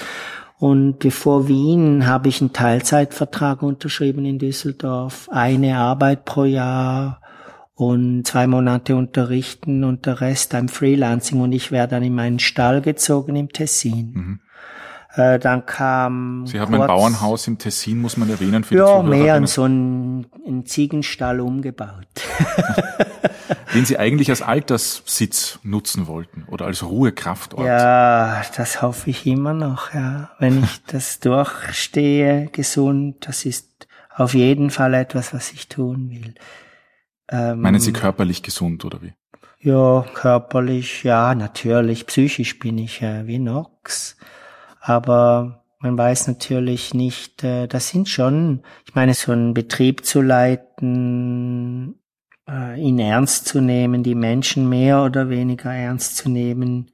Und bevor Wien habe ich einen Teilzeitvertrag unterschrieben in Düsseldorf. Eine Arbeit pro Jahr und zwei Monate unterrichten und der Rest ein Freelancing und ich wäre dann in meinen Stall gezogen im Tessin. Mhm. Äh, dann kam.
Sie haben kurz, ein Bauernhaus im Tessin, muss man erwähnen,
für ja, die mehr in so einen, einen Ziegenstall umgebaut. *laughs*
Den Sie eigentlich als Alterssitz nutzen wollten oder als Ruhekraftort.
Ja, das hoffe ich immer noch, ja. Wenn ich *laughs* das durchstehe, gesund, das ist auf jeden Fall etwas, was ich tun will.
Ähm, Meinen Sie körperlich gesund oder wie?
Ja, körperlich, ja, natürlich. Psychisch bin ich äh, wie Nox. Aber man weiß natürlich nicht, äh, das sind schon, ich meine, so einen Betrieb zu leiten, äh, ihn ernst zu nehmen, die Menschen mehr oder weniger ernst zu nehmen,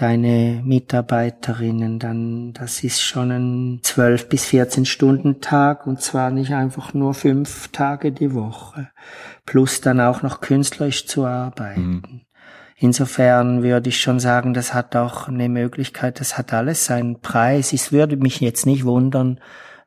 deine Mitarbeiterinnen, dann das ist schon ein 12 bis 14 Stunden Tag und zwar nicht einfach nur fünf Tage die Woche, plus dann auch noch künstlerisch zu arbeiten. Mhm. insofern würde ich schon sagen, das hat auch eine Möglichkeit, das hat alles seinen Preis. Es würde mich jetzt nicht wundern,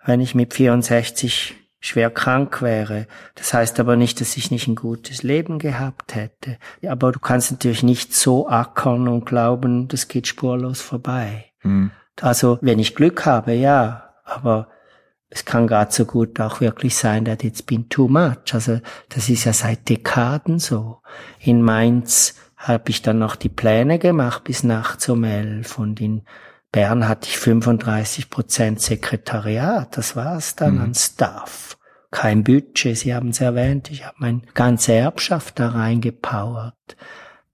wenn ich mit 64 schwer krank wäre. Das heißt aber nicht, dass ich nicht ein gutes Leben gehabt hätte. Aber du kannst natürlich nicht so ackern und glauben, das geht spurlos vorbei. Mhm. Also, wenn ich Glück habe, ja, aber es kann gerade so gut auch wirklich sein, that it's been too much. Also, das ist ja seit Dekaden so. In Mainz habe ich dann noch die Pläne gemacht bis nachts um elf und in Bern hatte ich 35 Prozent Sekretariat, das war's dann mhm. an Staff. Kein Budget, Sie haben es erwähnt, ich habe meine ganze Erbschaft da reingepowert.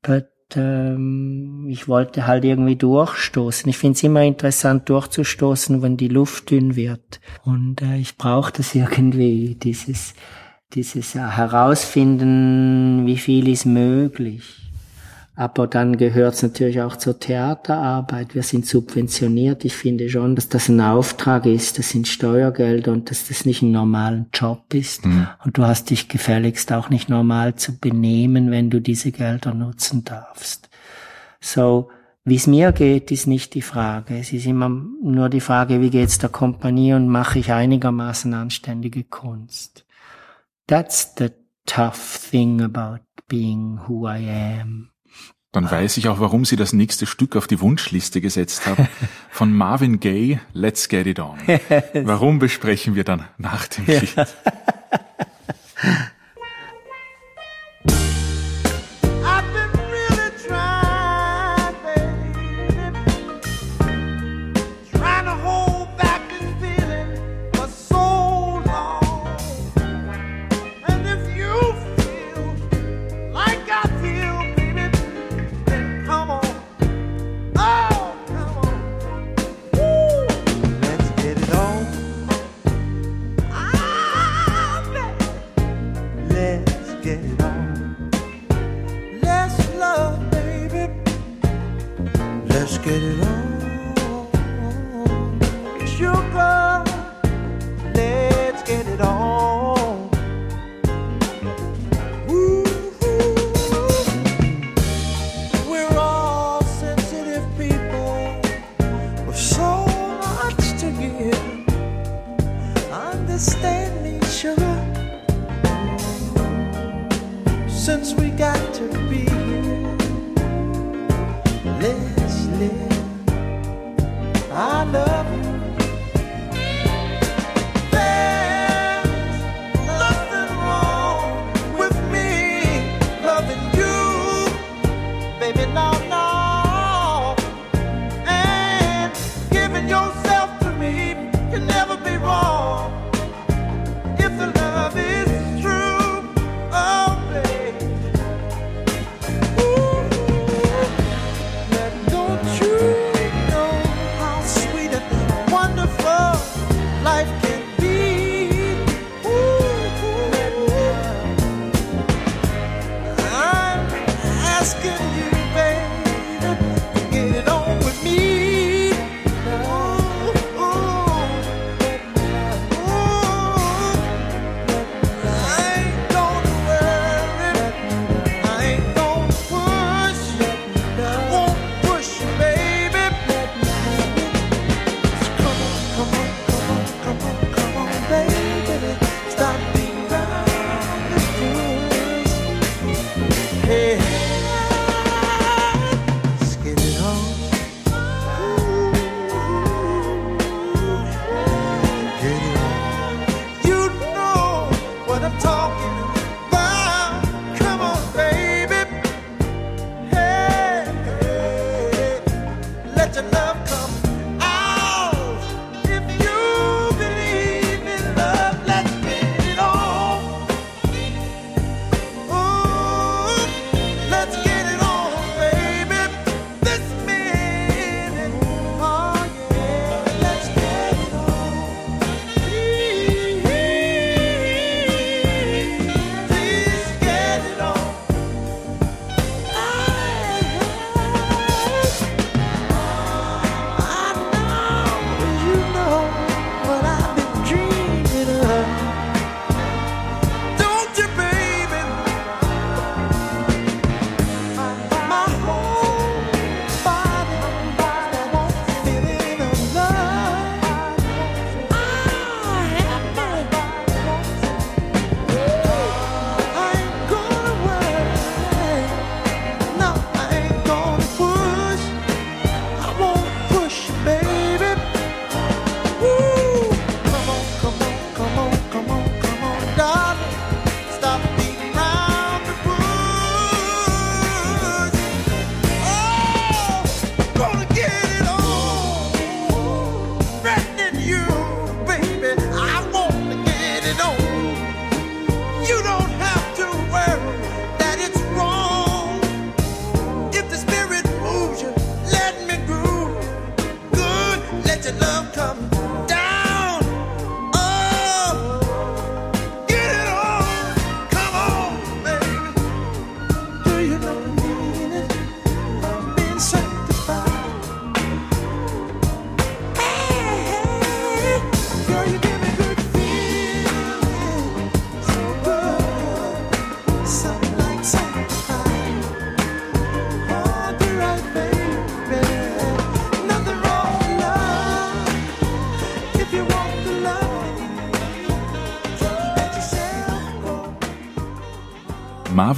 But ähm, ich wollte halt irgendwie durchstoßen. Ich finde es immer interessant durchzustoßen, wenn die Luft dünn wird. Und äh, ich brauche das *laughs* irgendwie, dieses, dieses Herausfinden, wie viel ist möglich. Aber dann gehört es natürlich auch zur Theaterarbeit. Wir sind subventioniert. Ich finde schon, dass das ein Auftrag ist. Das sind Steuergelder und dass das nicht ein normaler Job ist. Mhm. Und du hast dich gefälligst auch nicht normal zu benehmen, wenn du diese Gelder nutzen darfst. So, wie es mir geht, ist nicht die Frage. Es ist immer nur die Frage, wie geht's der Kompanie und mache ich einigermaßen anständige Kunst. That's the tough thing about being who I am.
Dann weiß ich auch, warum Sie das nächste Stück auf die Wunschliste gesetzt haben. *laughs* Von Marvin Gaye, Let's Get It On. Warum besprechen wir dann nach dem Lied? *laughs*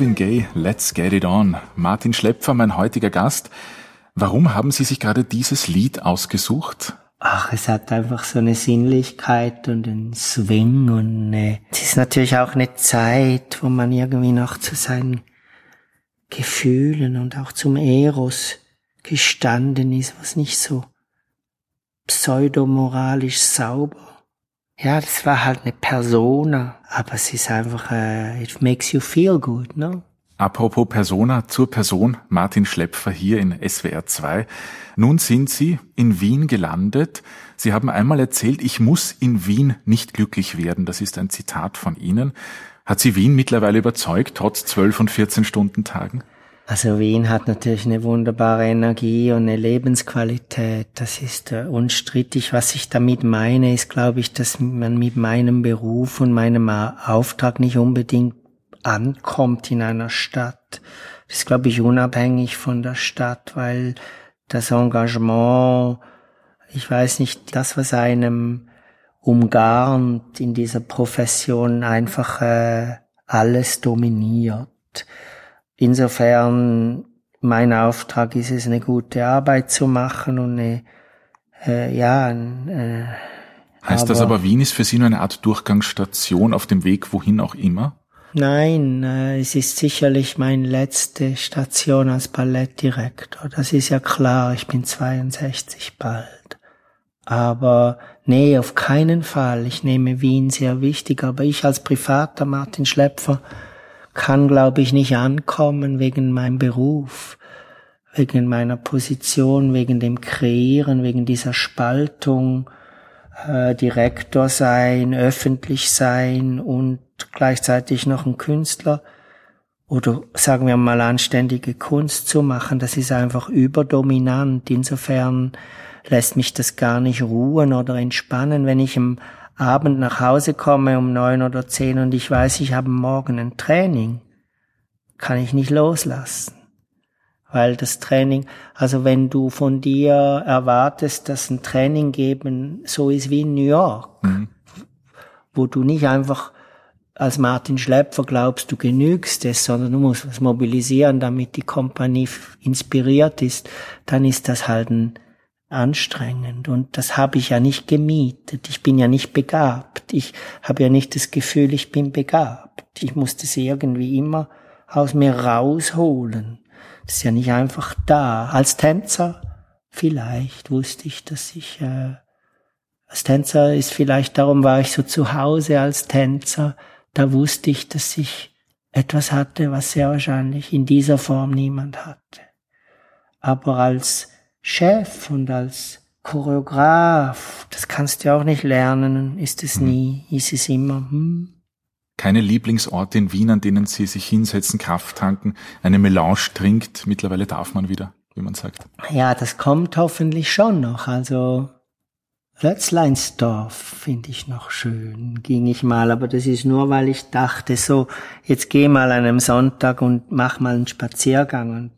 Marvin Gaye, Let's Get It On. Martin Schlepfer, mein heutiger Gast. Warum haben Sie sich gerade dieses Lied ausgesucht?
Ach, es hat einfach so eine Sinnlichkeit und einen Swing und äh, es ist natürlich auch eine Zeit, wo man irgendwie noch zu seinen Gefühlen und auch zum Eros gestanden ist, was nicht so pseudomoralisch sauber. Ja, das war halt eine Persona, aber es ist einfach, äh, it makes you feel good, ne?
Apropos Persona zur Person, Martin Schlepfer hier in SWR 2. Nun sind Sie in Wien gelandet. Sie haben einmal erzählt, ich muss in Wien nicht glücklich werden. Das ist ein Zitat von Ihnen. Hat Sie Wien mittlerweile überzeugt, trotz 12 und 14 Stunden Tagen?
Also Wien hat natürlich eine wunderbare Energie und eine Lebensqualität. Das ist äh, unstrittig. Was ich damit meine, ist, glaube ich, dass man mit meinem Beruf und meinem Auftrag nicht unbedingt ankommt in einer Stadt. Das ist, glaube ich, unabhängig von der Stadt, weil das Engagement, ich weiß nicht, das, was einem umgarnt in dieser Profession, einfach äh, alles dominiert. Insofern, mein Auftrag ist es, eine gute Arbeit zu machen und eine, äh, ja, äh,
Heißt aber, das aber, Wien ist für Sie nur eine Art Durchgangsstation auf dem Weg wohin auch immer?
Nein, äh, es ist sicherlich meine letzte Station als Ballettdirektor. Das ist ja klar, ich bin 62 bald. Aber nee, auf keinen Fall. Ich nehme Wien sehr wichtig, aber ich als privater Martin Schlepfer kann, glaube ich, nicht ankommen wegen meinem Beruf, wegen meiner Position, wegen dem Kreieren, wegen dieser Spaltung, äh, Direktor sein, öffentlich sein und gleichzeitig noch ein Künstler oder sagen wir mal anständige Kunst zu machen, das ist einfach überdominant. Insofern lässt mich das gar nicht ruhen oder entspannen, wenn ich am Abend nach Hause komme um neun oder zehn und ich weiß, ich habe morgen ein Training, kann ich nicht loslassen. Weil das Training, also wenn du von dir erwartest, dass ein Training geben so ist wie in New York, mhm. wo du nicht einfach als Martin Schlepfer glaubst, du genügst es, sondern du musst was mobilisieren, damit die Kompanie inspiriert ist, dann ist das halt ein anstrengend. Und das habe ich ja nicht gemietet. Ich bin ja nicht begabt. Ich habe ja nicht das Gefühl, ich bin begabt. Ich musste es irgendwie immer aus mir rausholen. Das ist ja nicht einfach da. Als Tänzer vielleicht wusste ich, dass ich äh, als Tänzer ist vielleicht darum war ich so zu Hause als Tänzer. Da wusste ich, dass ich etwas hatte, was sehr wahrscheinlich in dieser Form niemand hatte. Aber als Chef und als Choreograf, das kannst du auch nicht lernen, ist es hm. nie, ist es immer. Hm.
Keine Lieblingsorte in Wien, an denen Sie sich hinsetzen, Kraft tanken, eine Melange trinkt. Mittlerweile darf man wieder, wie man sagt.
Ja, das kommt hoffentlich schon noch. Also Lötzleinsdorf finde ich noch schön, ging ich mal, aber das ist nur, weil ich dachte, so, jetzt geh mal an einem Sonntag und mach mal einen Spaziergang und,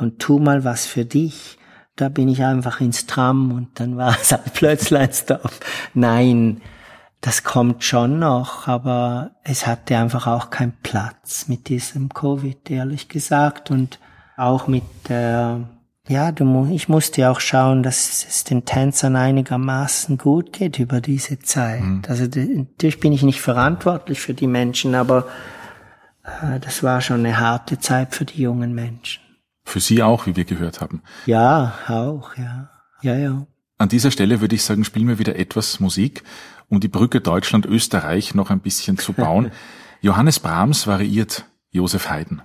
und tu mal was für dich da bin ich einfach ins Tram und dann *laughs* war es halt Plötzleinsdorf. Nein, das kommt schon noch, aber es hatte einfach auch keinen Platz mit diesem Covid, ehrlich gesagt. Und auch mit der, ja, du, ich musste auch schauen, dass es den Tänzern einigermaßen gut geht über diese Zeit. Mhm. Also natürlich bin ich nicht verantwortlich für die Menschen, aber äh, das war schon eine harte Zeit für die jungen Menschen.
Für Sie auch, wie wir gehört haben.
Ja, auch, ja. Ja, ja.
An dieser Stelle würde ich sagen, spielen wir wieder etwas Musik, um die Brücke Deutschland-Österreich noch ein bisschen zu bauen. *laughs* Johannes Brahms variiert Josef Haydn.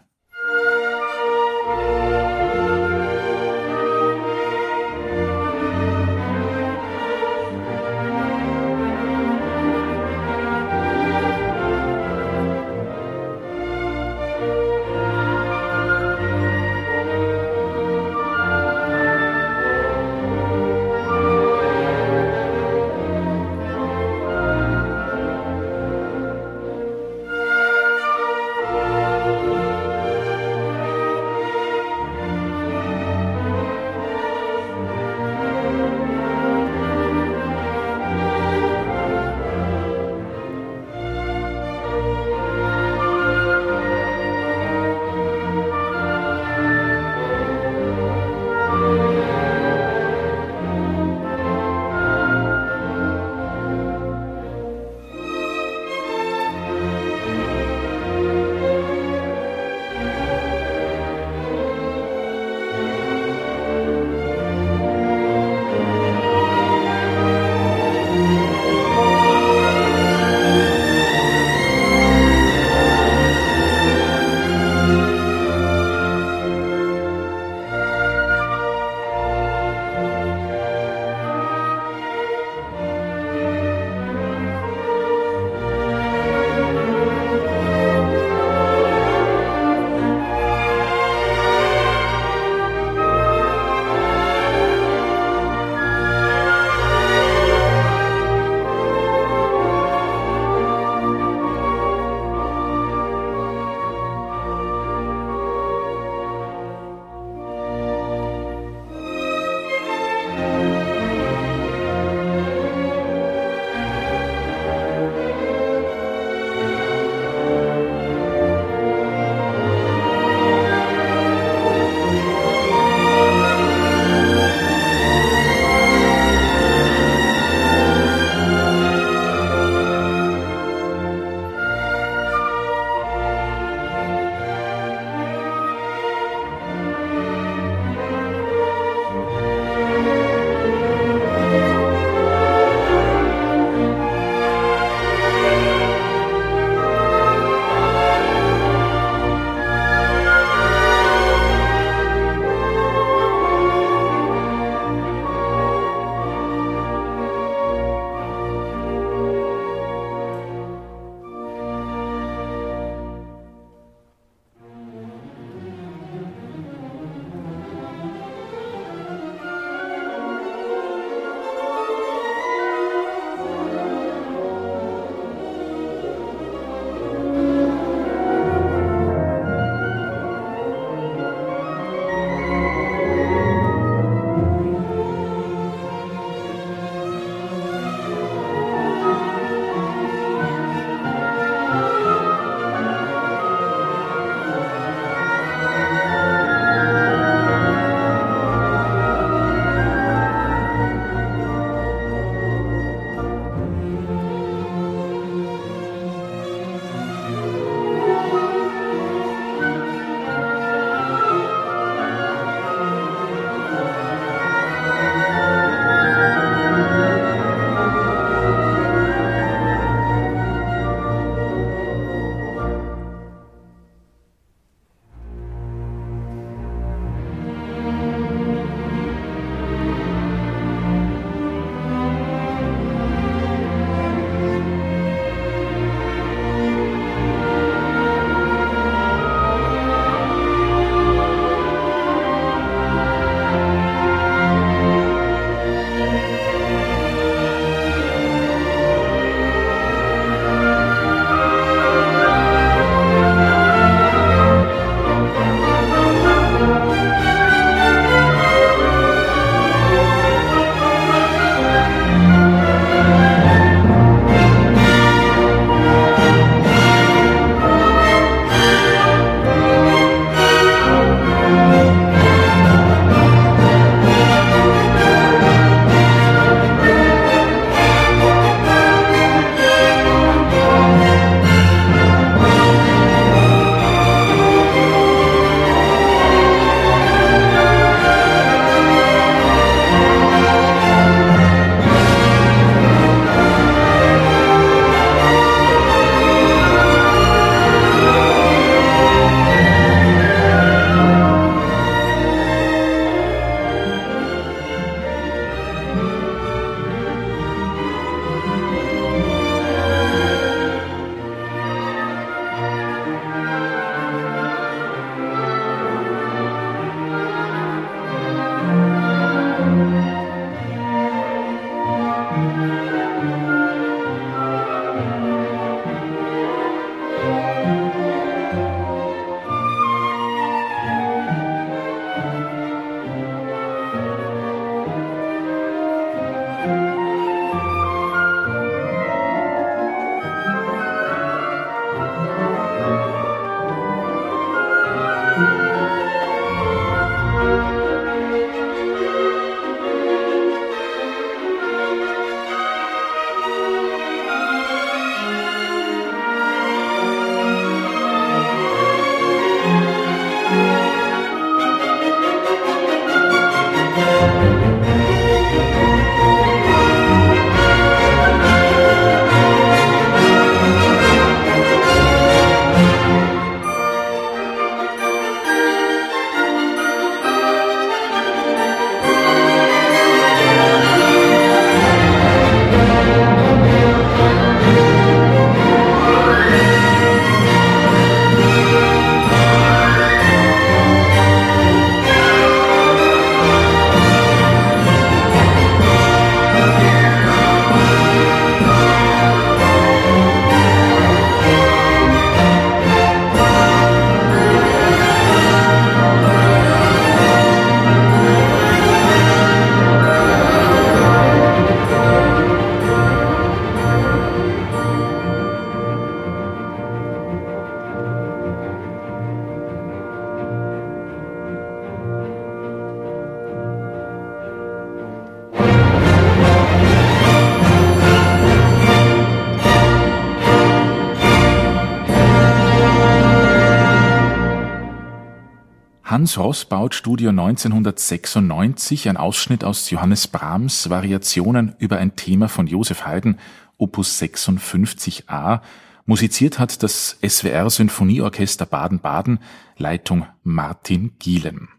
Hans Rossbaut Studio 1996 ein Ausschnitt aus Johannes Brahms Variationen über ein Thema von Joseph Haydn, Opus 56a. Musiziert hat das SWR Sinfonieorchester Baden-Baden, Leitung Martin Gielen.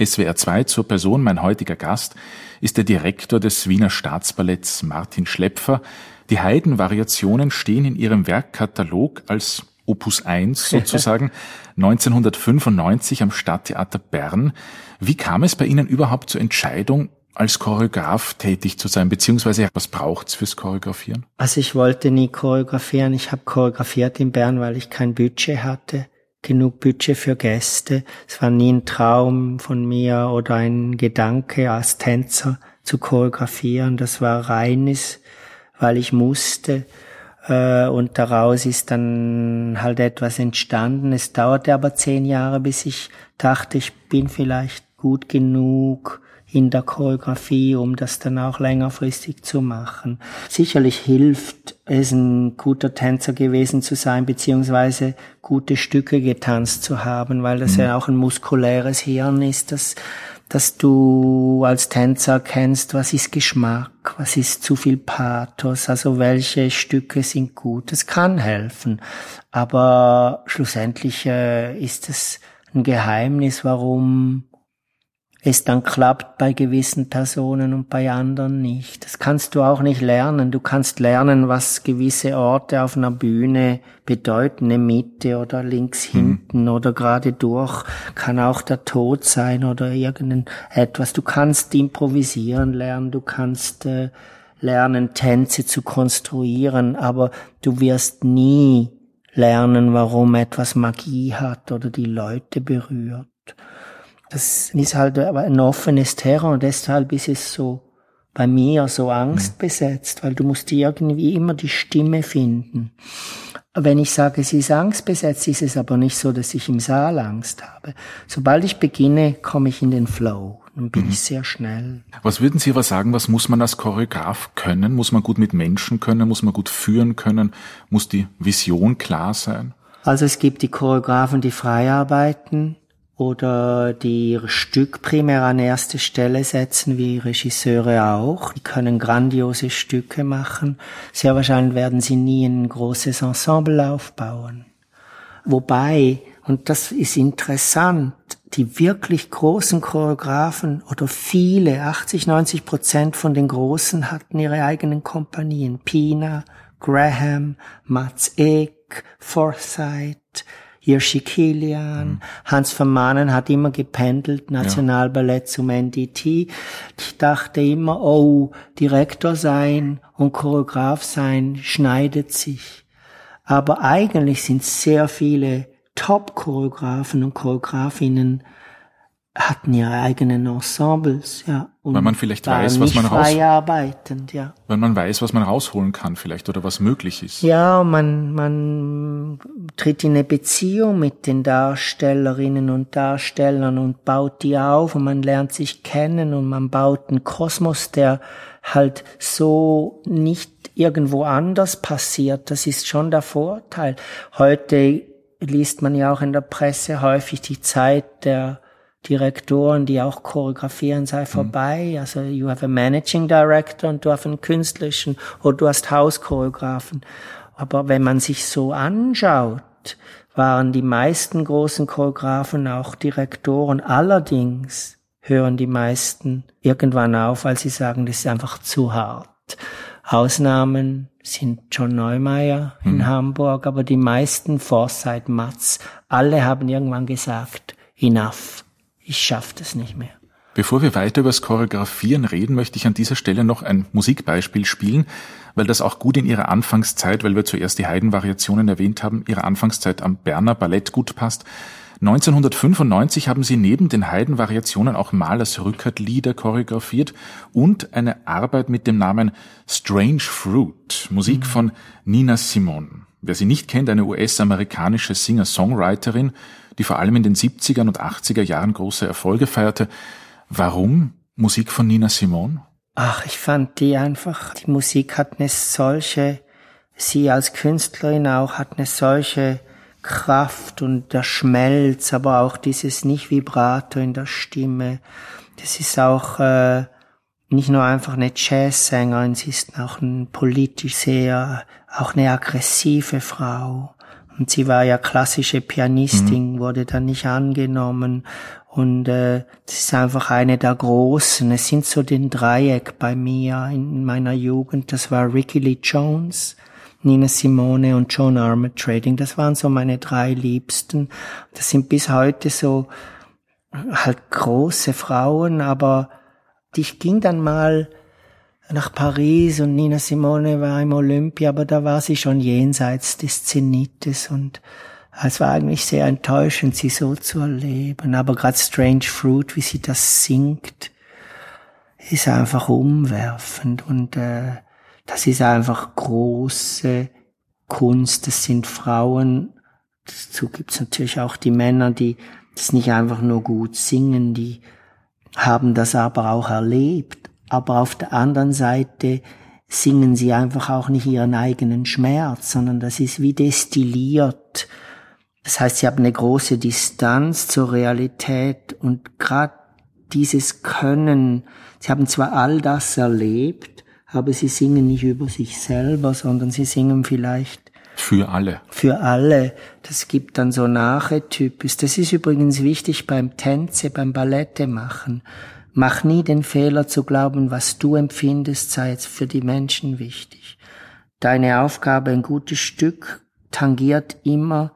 SWR 2 zur Person, mein heutiger Gast, ist der Direktor des Wiener Staatsballetts Martin Schlepfer. Die Haydn-Variationen stehen in ihrem Werkkatalog als Opus 1 sozusagen *laughs* 1995 am Stadttheater Bern. Wie kam es bei Ihnen überhaupt zur Entscheidung, als Choreograf tätig zu sein, beziehungsweise was braucht's fürs Choreografieren?
Also ich wollte nie choreografieren. Ich habe choreografiert in Bern, weil ich kein Budget hatte, genug Budget für Gäste. Es war nie ein Traum von mir oder ein Gedanke als Tänzer zu choreografieren. Das war reines, weil ich musste. Äh, und daraus ist dann halt etwas entstanden. Es dauerte aber zehn Jahre, bis ich dachte, ich bin vielleicht gut genug in der Choreografie, um das dann auch längerfristig zu machen. Sicherlich hilft es, ein guter Tänzer gewesen zu sein, beziehungsweise gute Stücke getanzt zu haben, weil das mhm. ja auch ein muskuläres Hirn ist, das dass du als Tänzer kennst, was ist Geschmack, was ist zu viel Pathos, also welche Stücke sind gut. Das kann helfen, aber schlussendlich äh, ist es ein Geheimnis, warum es dann klappt bei gewissen Personen und bei anderen nicht. Das kannst du auch nicht lernen. Du kannst lernen, was gewisse Orte auf einer Bühne bedeuten, eine Mitte oder links mhm. hinten mhm. oder gerade durch, kann auch der Tod sein oder irgendein etwas. Du kannst improvisieren lernen, du kannst äh, lernen, Tänze zu konstruieren, aber du wirst nie lernen, warum etwas Magie hat oder die Leute berührt. Das ist halt ein offenes Terror und deshalb ist es so bei mir so angstbesetzt, weil du musst irgendwie immer die Stimme finden. Wenn ich sage, es ist angstbesetzt, ist es aber nicht so, dass ich im Saal Angst habe. Sobald ich beginne, komme ich in den Flow. Dann bin mhm. ich sehr schnell.
Was würden Sie aber sagen, was muss man als Choreograf können? Muss man gut mit Menschen können? Muss man gut führen können? Muss die Vision klar sein?
Also es gibt die Choreografen, die frei arbeiten oder die ihr Stück primär an erste Stelle setzen, wie Regisseure auch. Die können grandiose Stücke machen. Sehr wahrscheinlich werden sie nie ein großes Ensemble aufbauen. Wobei, und das ist interessant, die wirklich großen Choreografen oder viele, 80, 90 Prozent von den Großen hatten ihre eigenen Kompanien. Pina, Graham, Mats Eck, Forsyth, Hirschi Kilian, mhm. Hans Vermanen hat immer gependelt, Nationalballett ja. zum NDT. Ich dachte immer, oh, Direktor sein und Choreograf sein schneidet sich. Aber eigentlich sind sehr viele Top-Choreografen und Choreografinnen hatten ihre eigenen Ensembles, ja.
Und weil man vielleicht weiß, was man raus,
arbeitend, ja.
Weil man weiß, was man rausholen kann vielleicht oder was möglich ist.
Ja, man, man tritt in eine Beziehung mit den Darstellerinnen und Darstellern und baut die auf und man lernt sich kennen und man baut einen Kosmos, der halt so nicht irgendwo anders passiert. Das ist schon der Vorteil. Heute liest man ja auch in der Presse häufig die Zeit der Direktoren, die auch choreografieren, sei mhm. vorbei. Mhm. Also you have a managing director und du hast einen künstlerischen oder du hast Hauschoreografen. Aber wenn man sich so anschaut, waren die meisten großen Choreografen auch Direktoren. Allerdings hören die meisten irgendwann auf, weil sie sagen, das ist einfach zu hart. Ausnahmen sind John Neumeier in mhm. Hamburg, aber die meisten Forsyth, Matz, alle haben irgendwann gesagt, enough ich schaffe das nicht mehr.
Bevor wir weiter über das Choreografieren reden, möchte ich an dieser Stelle noch ein Musikbeispiel spielen, weil das auch gut in ihrer Anfangszeit, weil wir zuerst die Haydn-Variationen erwähnt haben, ihre Anfangszeit am Berner Ballett gut passt. 1995 haben sie neben den Haydn-Variationen auch Mahlers Rückert-Lieder choreografiert und eine Arbeit mit dem Namen Strange Fruit, Musik mhm. von Nina Simone. Wer sie nicht kennt, eine US-amerikanische Singer-Songwriterin, die vor allem in den 70er und 80er Jahren große Erfolge feierte. Warum Musik von Nina Simone?
Ach, ich fand die einfach, die Musik hat eine solche, sie als Künstlerin auch hat eine solche Kraft und der Schmelz, aber auch dieses Nicht-Vibrato in der Stimme. Das ist auch äh, nicht nur einfach eine Jazzsängerin, sie ist auch ein politisch sehr, auch eine aggressive Frau. Und sie war ja klassische Pianistin, mhm. wurde dann nicht angenommen. Und äh, das ist einfach eine der großen. Es sind so den Dreieck bei mir in meiner Jugend. Das war Ricky Lee Jones, Nina Simone und Joan Armatrading. Das waren so meine drei Liebsten. Das sind bis heute so halt große Frauen, aber ich ging dann mal nach Paris und Nina Simone war im Olympia, aber da war sie schon jenseits des Zenites und es war eigentlich sehr enttäuschend, sie so zu erleben. Aber gerade Strange Fruit, wie sie das singt, ist einfach umwerfend und äh, das ist einfach große Kunst. Das sind Frauen. Dazu gibt's natürlich auch die Männer, die das nicht einfach nur gut singen, die haben das aber auch erlebt. Aber auf der anderen Seite singen sie einfach auch nicht ihren eigenen Schmerz, sondern das ist wie destilliert. Das heißt, sie haben eine große Distanz zur Realität und gerade dieses Können, sie haben zwar all das erlebt, aber sie singen nicht über sich selber, sondern sie singen vielleicht
für alle.
Für alle. Das gibt dann so Nachhetypes. Das ist übrigens wichtig beim Tänze, beim Ballette machen. Mach nie den Fehler zu glauben, was du empfindest, sei jetzt für die Menschen wichtig. Deine Aufgabe, ein gutes Stück, tangiert immer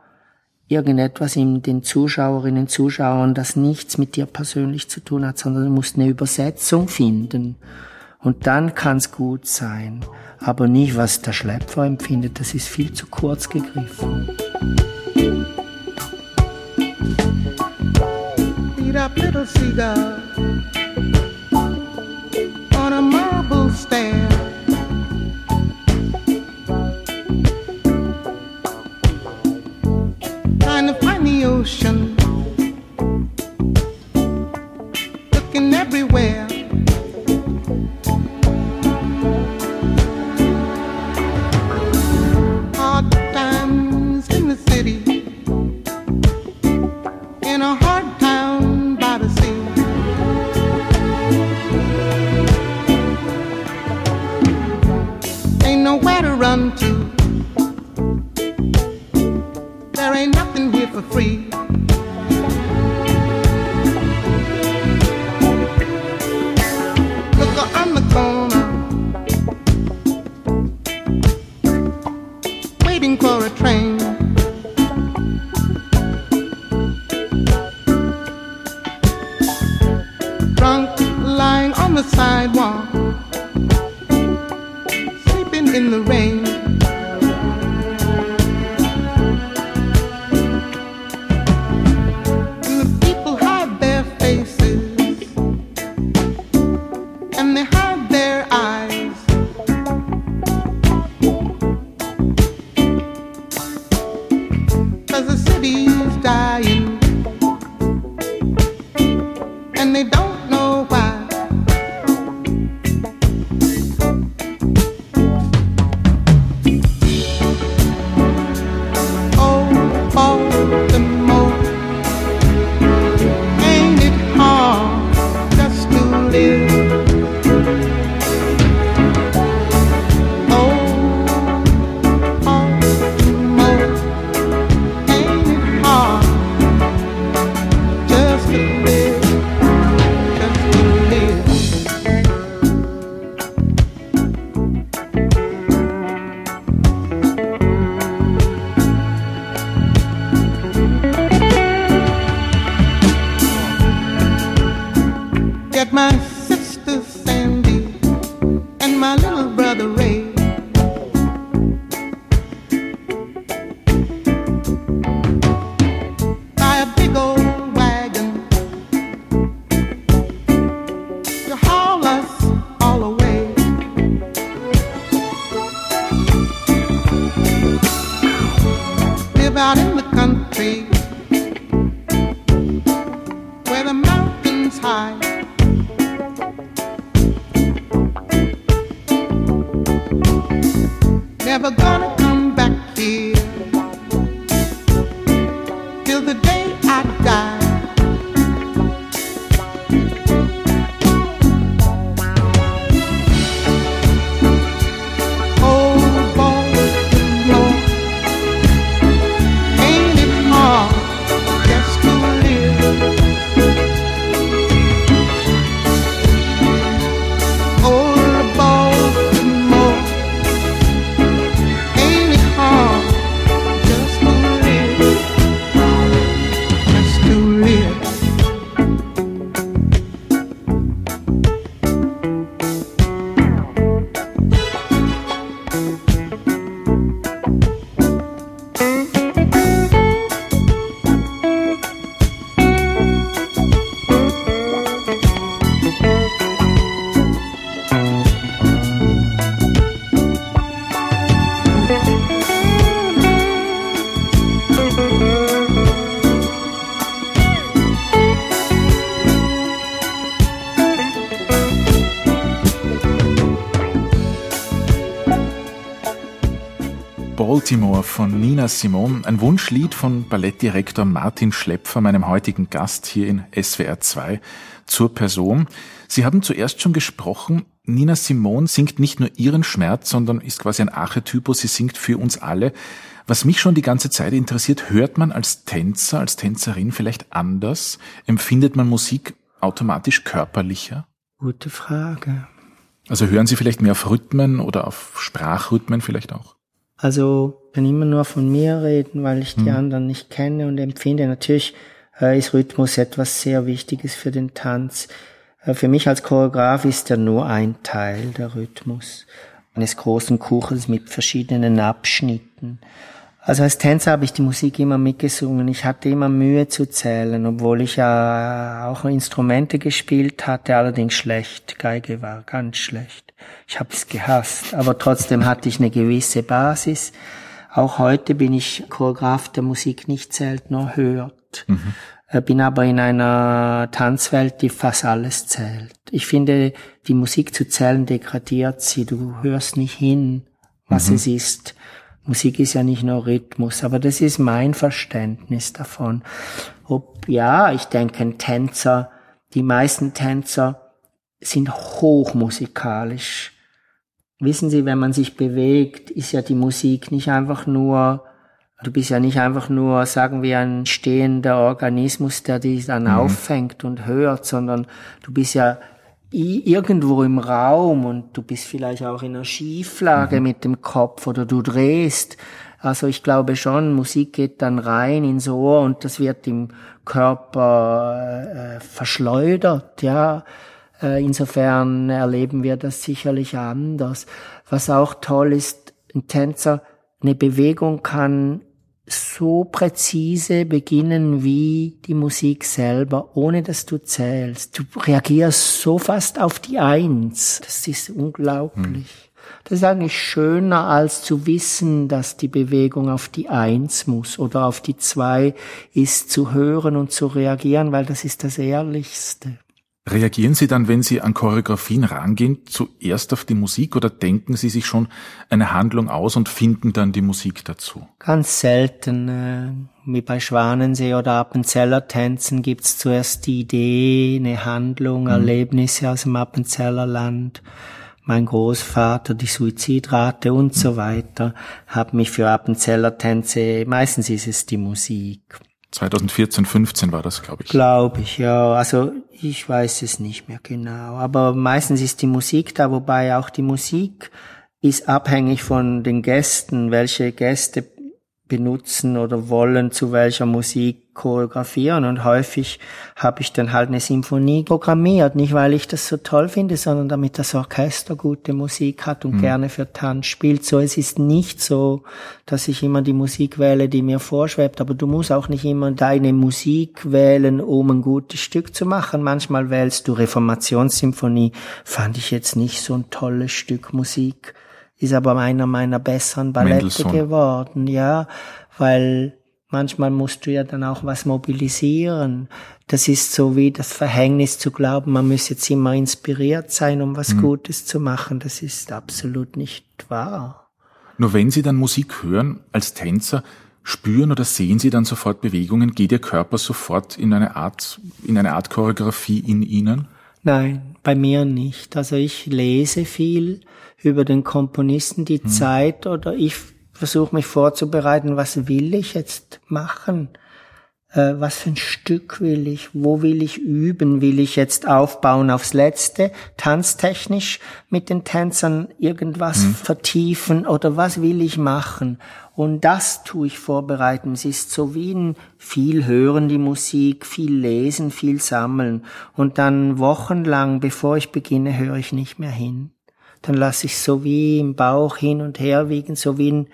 irgendetwas in den Zuschauerinnen, Zuschauern, das nichts mit dir persönlich zu tun hat, sondern du musst eine Übersetzung finden. Und dann kann's gut sein. Aber nicht, was der Schlepfer empfindet, das ist viel zu kurz gegriffen. Beat up little seagull on a marble stair. Trying to find the ocean, looking everywhere.
run to. There ain't nothing here for free. in the rain.
Baltimore von Nina Simone, ein Wunschlied von Ballettdirektor Martin Schlepfer, meinem heutigen Gast hier in SWR 2 zur Person. Sie haben zuerst schon gesprochen, Nina Simone singt nicht nur ihren Schmerz, sondern ist quasi ein Archetypus, sie singt für uns alle. Was mich schon die ganze Zeit interessiert, hört man als Tänzer, als Tänzerin vielleicht anders? Empfindet man Musik automatisch körperlicher?
Gute Frage.
Also hören Sie vielleicht mehr auf Rhythmen oder auf Sprachrhythmen vielleicht auch?
Also kann immer nur von mir reden, weil ich die mhm. anderen nicht kenne und empfinde. Natürlich äh, ist Rhythmus etwas sehr Wichtiges für den Tanz. Äh, für mich als Choreograf ist er nur ein Teil der Rhythmus eines großen Kuchens mit verschiedenen Abschnitten. Also als Tänzer habe ich die Musik immer mitgesungen. Ich hatte immer Mühe zu zählen, obwohl ich ja auch Instrumente gespielt hatte, allerdings schlecht. Geige war ganz schlecht. Ich habe es gehasst, aber trotzdem hatte ich eine gewisse Basis. Auch heute bin ich Choreograf, der Musik nicht zählt, nur hört. Mhm. Äh, bin aber in einer Tanzwelt, die fast alles zählt. Ich finde, die Musik zu zählen degradiert sie. Du hörst nicht hin, was mhm. es ist. Musik ist ja nicht nur Rhythmus, aber das ist mein Verständnis davon. Ob, ja, ich denke, ein Tänzer, die meisten Tänzer sind hochmusikalisch. Wissen Sie, wenn man sich bewegt, ist ja die Musik nicht einfach nur, du bist ja nicht einfach nur, sagen wir, ein stehender Organismus, der dich dann mhm. auffängt und hört, sondern du bist ja irgendwo im Raum und du bist vielleicht auch in einer Schieflage mhm. mit dem Kopf oder du drehst. Also ich glaube schon, Musik geht dann rein ins Ohr und das wird im Körper äh, verschleudert, ja. Äh, insofern erleben wir das sicherlich anders. Was auch toll ist, ein Tänzer, eine Bewegung kann so präzise beginnen wie die Musik selber, ohne dass du zählst. Du reagierst so fast auf die Eins. Das ist unglaublich. Hm. Das ist eigentlich schöner, als zu wissen, dass die Bewegung auf die Eins muss oder auf die Zwei ist, zu hören und zu reagieren, weil das ist das Ehrlichste.
Reagieren Sie dann, wenn Sie an Choreografien rangehen, zuerst auf die Musik oder denken Sie sich schon eine Handlung aus und finden dann die Musik dazu?
Ganz selten. Äh, wie bei Schwanensee oder Appenzeller Tänzen gibt's zuerst die Idee, eine Handlung, mhm. Erlebnisse aus dem Appenzeller Land. Mein Großvater, die Suizidrate und mhm. so weiter, haben mich für Appenzeller Tänze, meistens ist es die Musik.
2014, 15 war das, glaube ich.
Glaube ich, ja. Also ich weiß es nicht mehr genau. Aber meistens ist die Musik da, wobei auch die Musik ist abhängig von den Gästen, welche Gäste benutzen oder wollen, zu welcher Musik choreografieren. Und häufig habe ich dann halt eine Symphonie programmiert, nicht weil ich das so toll finde, sondern damit das Orchester gute Musik hat und mhm. gerne für Tanz spielt. So, es ist nicht so, dass ich immer die Musik wähle, die mir vorschwebt, aber du musst auch nicht immer deine Musik wählen, um ein gutes Stück zu machen. Manchmal wählst du Reformationssymphonie, fand ich jetzt nicht so ein tolles Stück Musik ist aber einer meiner besseren Ballette Mendelssohn. geworden, ja, weil manchmal musst du ja dann auch was mobilisieren. Das ist so wie das Verhängnis zu glauben, man müsse jetzt immer inspiriert sein, um was mhm. Gutes zu machen. Das ist absolut nicht wahr.
Nur wenn Sie dann Musik hören, als Tänzer, spüren oder sehen Sie dann sofort Bewegungen? Geht Ihr Körper sofort in eine Art, in eine Art Choreografie in Ihnen?
Nein, bei mir nicht. Also ich lese viel über den Komponisten, die hm. Zeit oder ich versuche mich vorzubereiten, was will ich jetzt machen? Äh, was für ein Stück will ich? Wo will ich üben? Will ich jetzt aufbauen aufs Letzte, tanztechnisch mit den Tänzern irgendwas hm. vertiefen oder was will ich machen? Und das tue ich vorbereiten. Es ist so wie ein viel hören die Musik, viel lesen, viel sammeln. Und dann wochenlang, bevor ich beginne, höre ich nicht mehr hin. Dann lasse ich so wie im Bauch hin und her wiegen, so wie ein,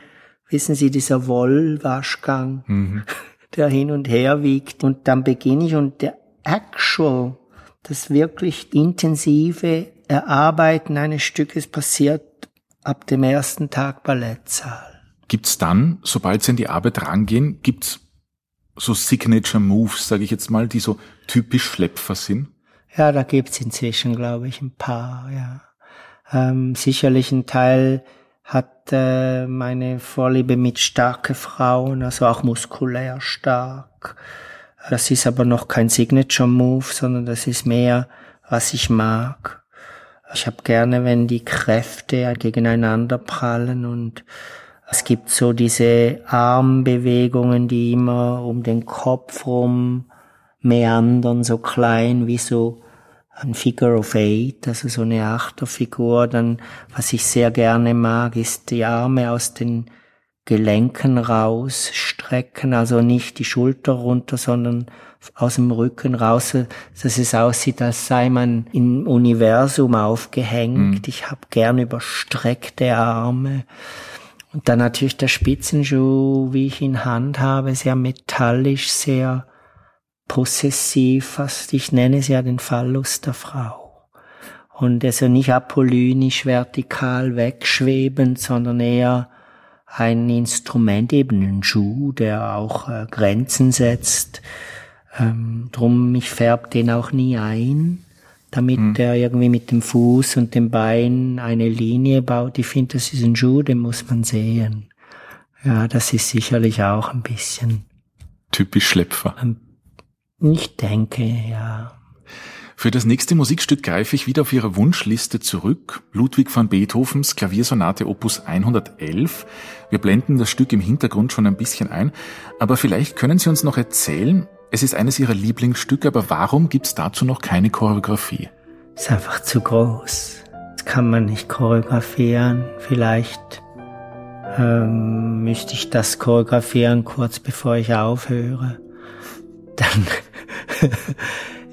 wissen Sie, dieser Wollwaschgang, mhm. *laughs* der hin und her wiegt. Und dann beginne ich und der Actual, das wirklich intensive Erarbeiten eines Stückes passiert ab dem ersten Tag Ballettsaal.
Gibt's dann, sobald Sie in die Arbeit rangehen, gibt's so Signature Moves, sage ich jetzt mal, die so typisch Schlepfer sind?
Ja, da gibt's inzwischen, glaube ich, ein paar, ja. Ähm, sicherlich ein Teil hat äh, meine Vorliebe mit starke Frauen, also auch muskulär stark. Das ist aber noch kein Signature Move, sondern das ist mehr, was ich mag. Ich habe gerne, wenn die Kräfte gegeneinander prallen und es gibt so diese Armbewegungen, die immer um den Kopf rum meandern, so klein wie so ein Figure of Eight, also so eine Achterfigur. Dann, was ich sehr gerne mag, ist die Arme aus den Gelenken rausstrecken, also nicht die Schulter runter, sondern aus dem Rücken raus, dass es aussieht, als sei man im Universum aufgehängt. Mhm. Ich habe gern überstreckte Arme. Und dann natürlich der Spitzenschuh, wie ich ihn handhabe, sehr metallisch, sehr possessiv, fast, ich nenne es ja den Phallus der Frau. Und also nicht apollynisch vertikal wegschwebend, sondern eher ein Instrument, eben ein Schuh, der auch äh, Grenzen setzt. Ähm, drum, ich färb den auch nie ein, damit hm. er irgendwie mit dem Fuß und dem Bein eine Linie baut. Ich finde, das ist ein Schuh, den muss man sehen. Ja, das ist sicherlich auch ein bisschen.
Typisch Schlepfer. Ein
ich denke, ja.
Für das nächste Musikstück greife ich wieder auf Ihre Wunschliste zurück. Ludwig van Beethovens Klaviersonate Opus 111. Wir blenden das Stück im Hintergrund schon ein bisschen ein. Aber vielleicht können Sie uns noch erzählen, es ist eines Ihrer Lieblingsstücke, aber warum gibt es dazu noch keine Choreografie?
Ist einfach zu groß. Das kann man nicht choreografieren. Vielleicht ähm, müsste ich das choreografieren kurz bevor ich aufhöre dann *laughs*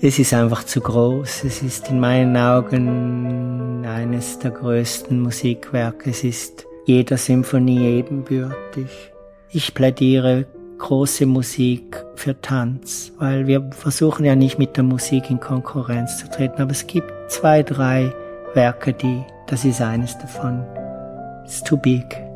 es ist einfach zu groß. Es ist in meinen Augen eines der größten Musikwerke. Es ist jeder Symphonie ebenbürtig. Ich plädiere große Musik für Tanz, weil wir versuchen ja nicht mit der Musik in Konkurrenz zu treten, aber es gibt zwei, drei Werke, die, das ist eines davon. It's too big.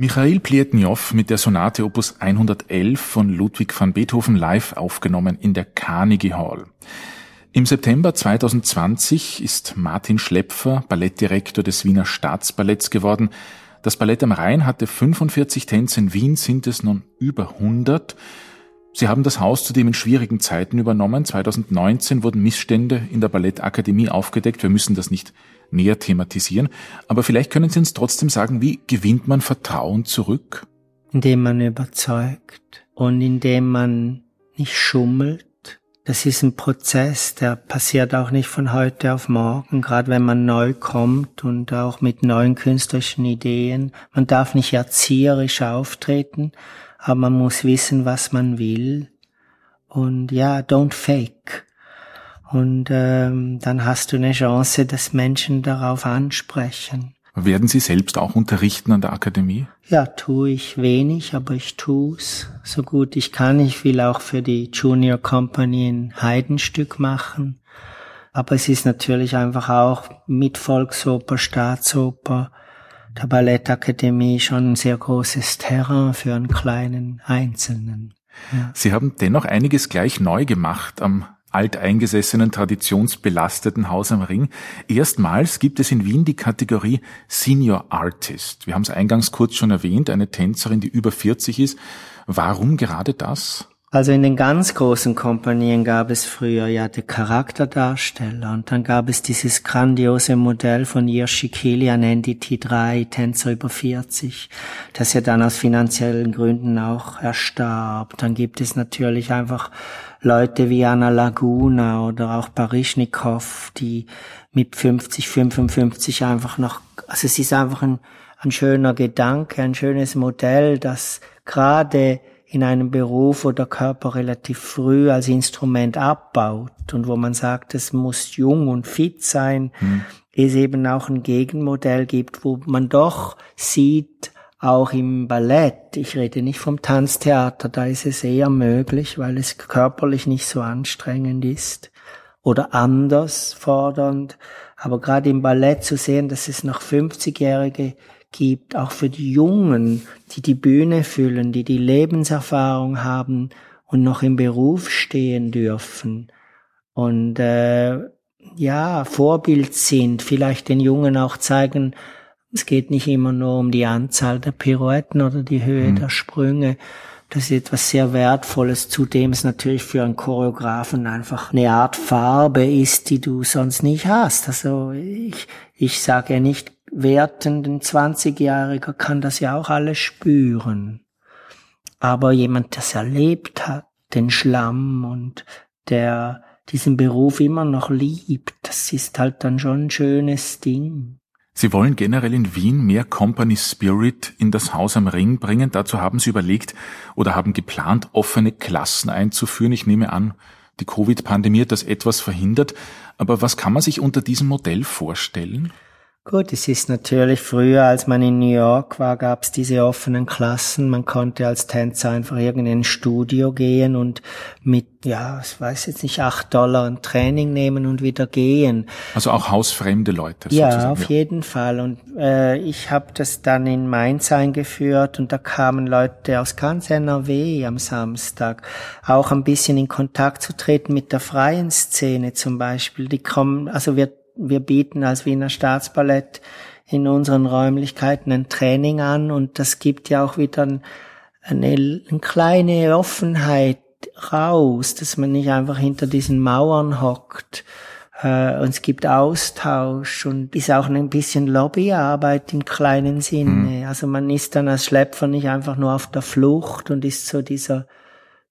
Michail Plietnjow mit der Sonate Opus 111 von Ludwig van Beethoven live aufgenommen in der Carnegie Hall. Im September 2020 ist Martin Schlepfer Ballettdirektor des Wiener Staatsballetts geworden. Das Ballett am Rhein hatte 45 Tänze, in Wien sind es nun über 100. Sie haben das Haus zudem in schwierigen Zeiten übernommen. 2019 wurden Missstände in der Ballettakademie aufgedeckt. Wir müssen das nicht näher thematisieren. Aber vielleicht können Sie uns trotzdem sagen, wie gewinnt man Vertrauen zurück?
Indem man überzeugt und indem man nicht schummelt. Das ist ein Prozess, der passiert auch nicht von heute auf morgen, gerade wenn man neu kommt und auch mit neuen künstlerischen Ideen. Man darf nicht erzieherisch auftreten, aber man muss wissen, was man will. Und ja, don't fake. Und ähm, dann hast du eine Chance, dass Menschen darauf ansprechen.
Werden Sie selbst auch unterrichten an der Akademie?
Ja, tue ich wenig, aber ich tu's so gut ich kann. Ich will auch für die Junior Company ein Heidenstück machen. Aber es ist natürlich einfach auch mit Volksoper, Staatsoper, der Ballettakademie schon ein sehr großes Terrain für einen kleinen Einzelnen.
Ja. Sie haben dennoch einiges gleich neu gemacht am alteingesessenen, traditionsbelasteten Haus am Ring. Erstmals gibt es in Wien die Kategorie Senior Artist. Wir haben es eingangs kurz schon erwähnt, eine Tänzerin, die über 40 ist. Warum gerade das?
Also in den ganz großen Kompanien gab es früher ja die Charakterdarsteller und dann gab es dieses grandiose Modell von Jirschi Kilian NDT3, Tänzer über 40, das ja dann aus finanziellen Gründen auch erstarb. Dann gibt es natürlich einfach Leute wie Anna Laguna oder auch Barischnikow, die mit 50, 55 einfach noch, also es ist einfach ein, ein schöner Gedanke, ein schönes Modell, das gerade in einem Beruf, wo der Körper relativ früh als Instrument abbaut und wo man sagt, es muss jung und fit sein, hm. es eben auch ein Gegenmodell gibt, wo man doch sieht, auch im Ballett, ich rede nicht vom Tanztheater, da ist es eher möglich, weil es körperlich nicht so anstrengend ist oder anders fordernd. Aber gerade im Ballett zu sehen, dass es noch 50-Jährige gibt, auch für die Jungen, die die Bühne füllen, die die Lebenserfahrung haben und noch im Beruf stehen dürfen und äh, ja Vorbild sind, vielleicht den Jungen auch zeigen, es geht nicht immer nur um die Anzahl der Pirouetten oder die Höhe mhm. der Sprünge. Das ist etwas sehr Wertvolles, zudem es natürlich für einen Choreografen einfach eine Art Farbe ist, die du sonst nicht hast. Also ich, ich sage ja nicht wertend, ein 20-Jähriger kann das ja auch alles spüren. Aber jemand, der es erlebt hat, den Schlamm und der diesen Beruf immer noch liebt, das ist halt dann schon ein schönes Ding.
Sie wollen generell in Wien mehr Company Spirit in das Haus am Ring bringen. Dazu haben Sie überlegt oder haben geplant, offene Klassen einzuführen. Ich nehme an, die Covid-Pandemie hat das etwas verhindert. Aber was kann man sich unter diesem Modell vorstellen?
Gut, es ist natürlich früher, als man in New York war, gab es diese offenen Klassen. Man konnte als Tänzer einfach irgendein Studio gehen und mit, ja, ich weiß jetzt nicht, acht Dollar ein Training nehmen und wieder gehen.
Also auch hausfremde Leute.
Ja, sozusagen. auf ja. jeden Fall. Und äh, ich habe das dann in Mainz eingeführt und da kamen Leute aus ganz NRW am Samstag, auch ein bisschen in Kontakt zu treten mit der freien Szene zum Beispiel. Die kommen, also wir wir bieten als Wiener Staatsballett in unseren Räumlichkeiten ein Training an und das gibt ja auch wieder eine, eine kleine Offenheit raus, dass man nicht einfach hinter diesen Mauern hockt. Äh, und es gibt Austausch und ist auch ein bisschen Lobbyarbeit im kleinen Sinne. Mhm. Also man ist dann als Schlepfer nicht einfach nur auf der Flucht und ist so dieser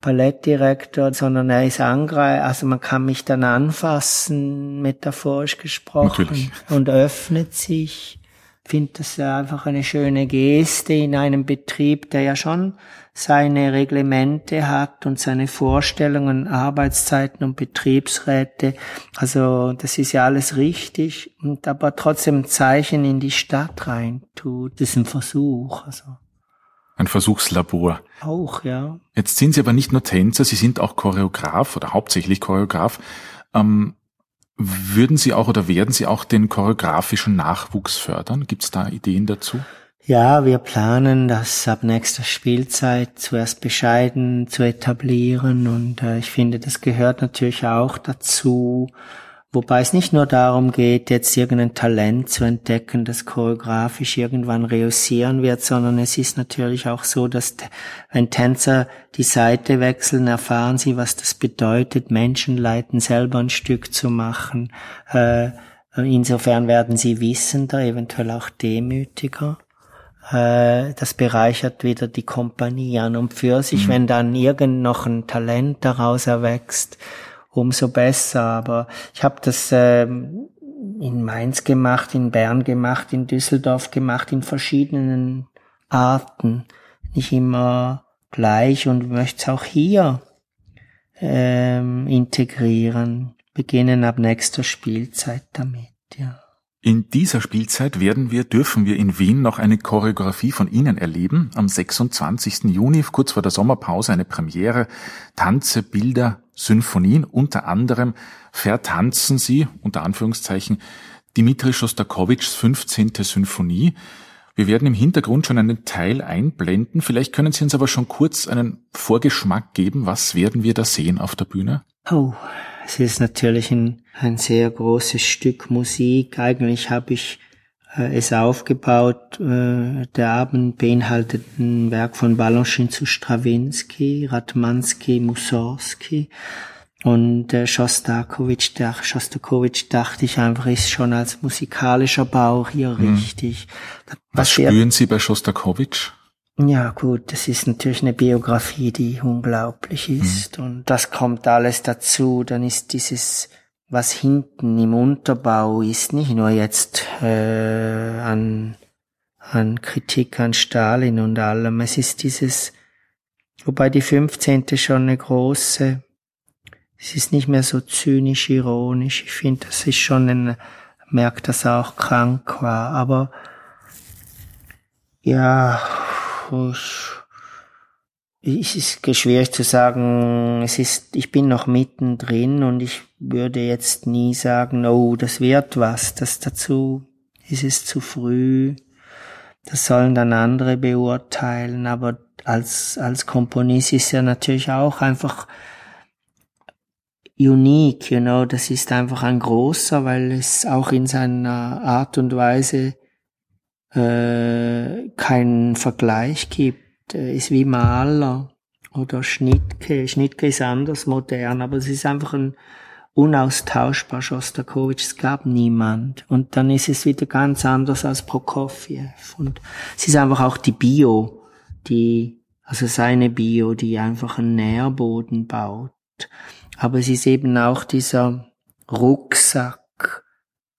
Ballettdirektor, sondern er ist angreif, also man kann mich dann anfassen, metaphorisch gesprochen, Natürlich. und öffnet sich. Ich finde das einfach eine schöne Geste in einem Betrieb, der ja schon seine Reglemente hat und seine Vorstellungen, Arbeitszeiten und Betriebsräte. Also das ist ja alles richtig und aber trotzdem ein Zeichen in die Stadt rein tut. Das ist ein Versuch. Also.
Ein Versuchslabor.
Auch, ja.
Jetzt sind Sie aber nicht nur Tänzer, Sie sind auch Choreograf oder hauptsächlich Choreograf. Ähm, würden Sie auch oder werden Sie auch den choreografischen Nachwuchs fördern? Gibt es da Ideen dazu?
Ja, wir planen das ab nächster Spielzeit zuerst bescheiden zu etablieren und äh, ich finde, das gehört natürlich auch dazu, wobei es nicht nur darum geht, jetzt irgendein Talent zu entdecken, das choreografisch irgendwann reüssieren wird, sondern es ist natürlich auch so, dass wenn Tänzer die Seite wechseln, erfahren sie, was das bedeutet, Menschen leiten, selber ein Stück zu machen. Äh, insofern werden sie wissender, eventuell auch demütiger. Äh, das bereichert wieder die Kompanie an und für sich, mhm. wenn dann irgend noch ein Talent daraus erwächst, umso besser. Aber ich habe das äh, in Mainz gemacht, in Bern gemacht, in Düsseldorf gemacht, in verschiedenen Arten, nicht immer gleich und möchte es auch hier ähm, integrieren, beginnen ab nächster Spielzeit damit, ja.
In dieser Spielzeit werden wir, dürfen wir in Wien noch eine Choreografie von Ihnen erleben. Am 26. Juni, kurz vor der Sommerpause, eine Premiere. Tanze, Bilder, Symphonien. Unter anderem vertanzen Sie, unter Anführungszeichen, Dimitri Schostakowitschs 15. Symphonie. Wir werden im Hintergrund schon einen Teil einblenden. Vielleicht können Sie uns aber schon kurz einen Vorgeschmack geben. Was werden wir da sehen auf der Bühne?
Oh, es ist natürlich ein, ein sehr großes Stück Musik. Eigentlich habe ich äh, es aufgebaut. Äh, der Abend beinhaltet ein Werk von Balanchine zu Stravinsky, Ratmansky, Mussorgsky. Und äh, Schostakowitsch, der Schostakowitsch dachte ich einfach, ist schon als musikalischer Bau hier hm. richtig.
Was spüren Sie bei Schostakowitsch?
Ja, gut, das ist natürlich eine Biografie, die unglaublich mhm. ist. Mhm. Und das kommt alles dazu. Dann ist dieses, was hinten im Unterbau ist, nicht nur jetzt äh, an, an Kritik an Stalin und allem. Es ist dieses, wobei die 15. schon eine große, es ist nicht mehr so zynisch ironisch. Ich finde, das ist schon ein, merkt, dass er auch krank war. Aber ja, es ist schwierig zu sagen, es ist, ich bin noch mittendrin und ich würde jetzt nie sagen, oh, das wird was, das dazu ist es zu früh. Das sollen dann andere beurteilen, aber als, als Komponist ist er natürlich auch einfach unique, you know, das ist einfach ein großer, weil es auch in seiner Art und Weise äh, keinen Vergleich gibt. Er ist wie Maler oder Schnittke. Schnittke ist anders modern, aber es ist einfach ein unaustauschbar Schostakowitsch. Es gab niemand. Und dann ist es wieder ganz anders als Prokofjew. Und es ist einfach auch die Bio, die, also seine Bio, die einfach einen Nährboden baut. Aber es ist eben auch dieser Rucksack.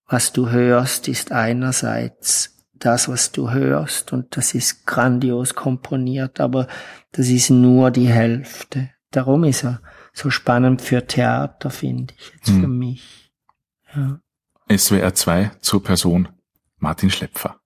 Was du hörst, ist einerseits das, was du hörst und das ist grandios komponiert, aber das ist nur die Hälfte. Darum ist er so spannend für Theater, finde ich, jetzt hm. für mich. Ja.
SWR 2 zur Person Martin Schlepfer.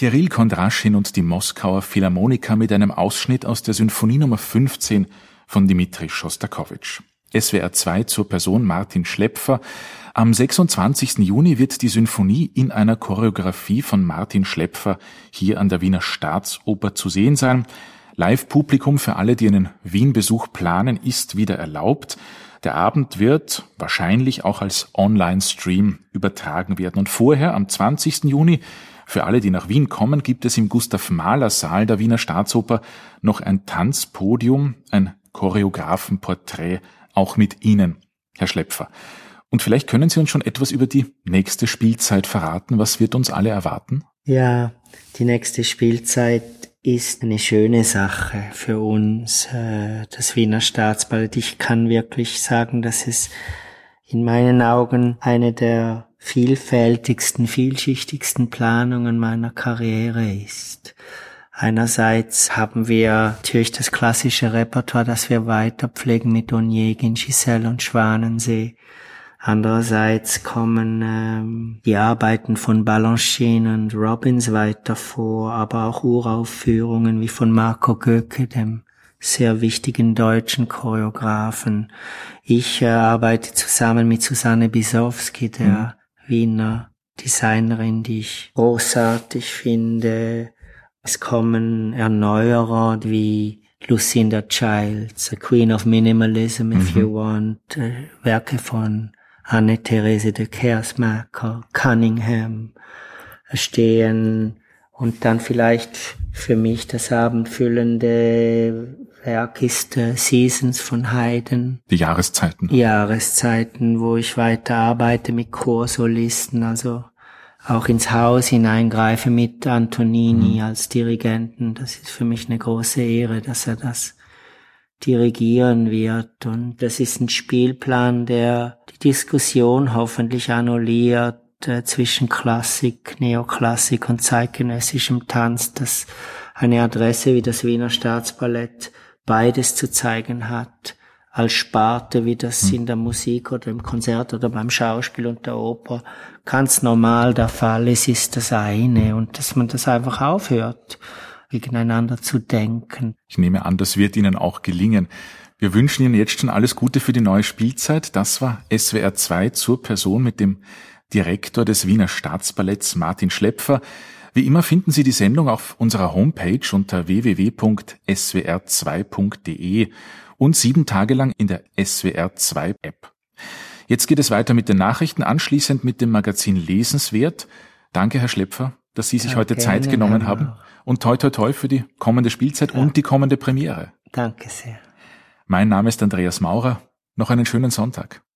Kirill Kondraschin und die Moskauer Philharmoniker mit einem Ausschnitt aus der Symphonie Nummer 15 von Dmitri Schostakowitsch. SWR 2 zur Person Martin Schlepfer. Am 26. Juni wird die Symphonie in einer Choreografie von Martin Schlepfer hier an der Wiener Staatsoper zu sehen sein. Live-Publikum für alle, die einen Wien-Besuch planen, ist wieder erlaubt. Der Abend wird wahrscheinlich auch als Online-Stream übertragen werden. Und vorher, am 20. Juni, für alle, die nach Wien kommen, gibt es im Gustav Mahler Saal der Wiener Staatsoper noch ein Tanzpodium, ein Choreografenporträt, auch mit Ihnen, Herr Schlepfer. Und vielleicht können Sie uns schon etwas über die nächste Spielzeit verraten. Was wird uns alle erwarten?
Ja, die nächste Spielzeit ist eine schöne Sache für uns, äh, das Wiener Staatsballett. Ich kann wirklich sagen, dass es in meinen Augen eine der vielfältigsten, vielschichtigsten Planungen meiner Karriere ist. Einerseits haben wir natürlich das klassische Repertoire, das wir weiterpflegen mit Onegin, Giselle und Schwanensee. Andererseits kommen ähm, die Arbeiten von Balanchine und Robbins weiter vor, aber auch Uraufführungen wie von Marco Göcke, dem sehr wichtigen deutschen Choreografen. Ich äh, arbeite zusammen mit Susanne Bisowski, der mhm. Wiener Designerin, die ich großartig finde. Es kommen Erneuerer wie Lucinda Childs, The Queen of Minimalism, if mhm. you want, äh, Werke von Anne-Therese de Kersmaker, Cunningham stehen und dann vielleicht für mich das abendfüllende Werk ist äh, Seasons von Haydn.
Die Jahreszeiten.
Jahreszeiten, wo ich weiter arbeite mit Chorsolisten, also auch ins Haus hineingreife mit Antonini mhm. als Dirigenten. Das ist für mich eine große Ehre, dass er das dirigieren wird. Und das ist ein Spielplan, der die Diskussion hoffentlich annulliert äh, zwischen Klassik, Neoklassik und zeitgenössischem Tanz, das eine Adresse wie das Wiener Staatsballett beides zu zeigen hat, als Sparte, wie das hm. in der Musik oder im Konzert oder beim Schauspiel und der Oper ganz normal der Fall ist, ist das eine und dass man das einfach aufhört gegeneinander zu denken.
Ich nehme an, das wird Ihnen auch gelingen. Wir wünschen Ihnen jetzt schon alles Gute für die neue Spielzeit. Das war SWR 2 zur Person mit dem Direktor des Wiener Staatsballetts Martin Schlepfer. Wie immer finden Sie die Sendung auf unserer Homepage unter www.swr2.de und sieben Tage lang in der SWR 2 App. Jetzt geht es weiter mit den Nachrichten, anschließend mit dem Magazin Lesenswert. Danke, Herr Schlepfer, dass Sie sich ja, heute Zeit genommen haben. Und toi toi toi für die kommende Spielzeit ja. und die kommende Premiere.
Danke sehr.
Mein Name ist Andreas Maurer. Noch einen schönen Sonntag.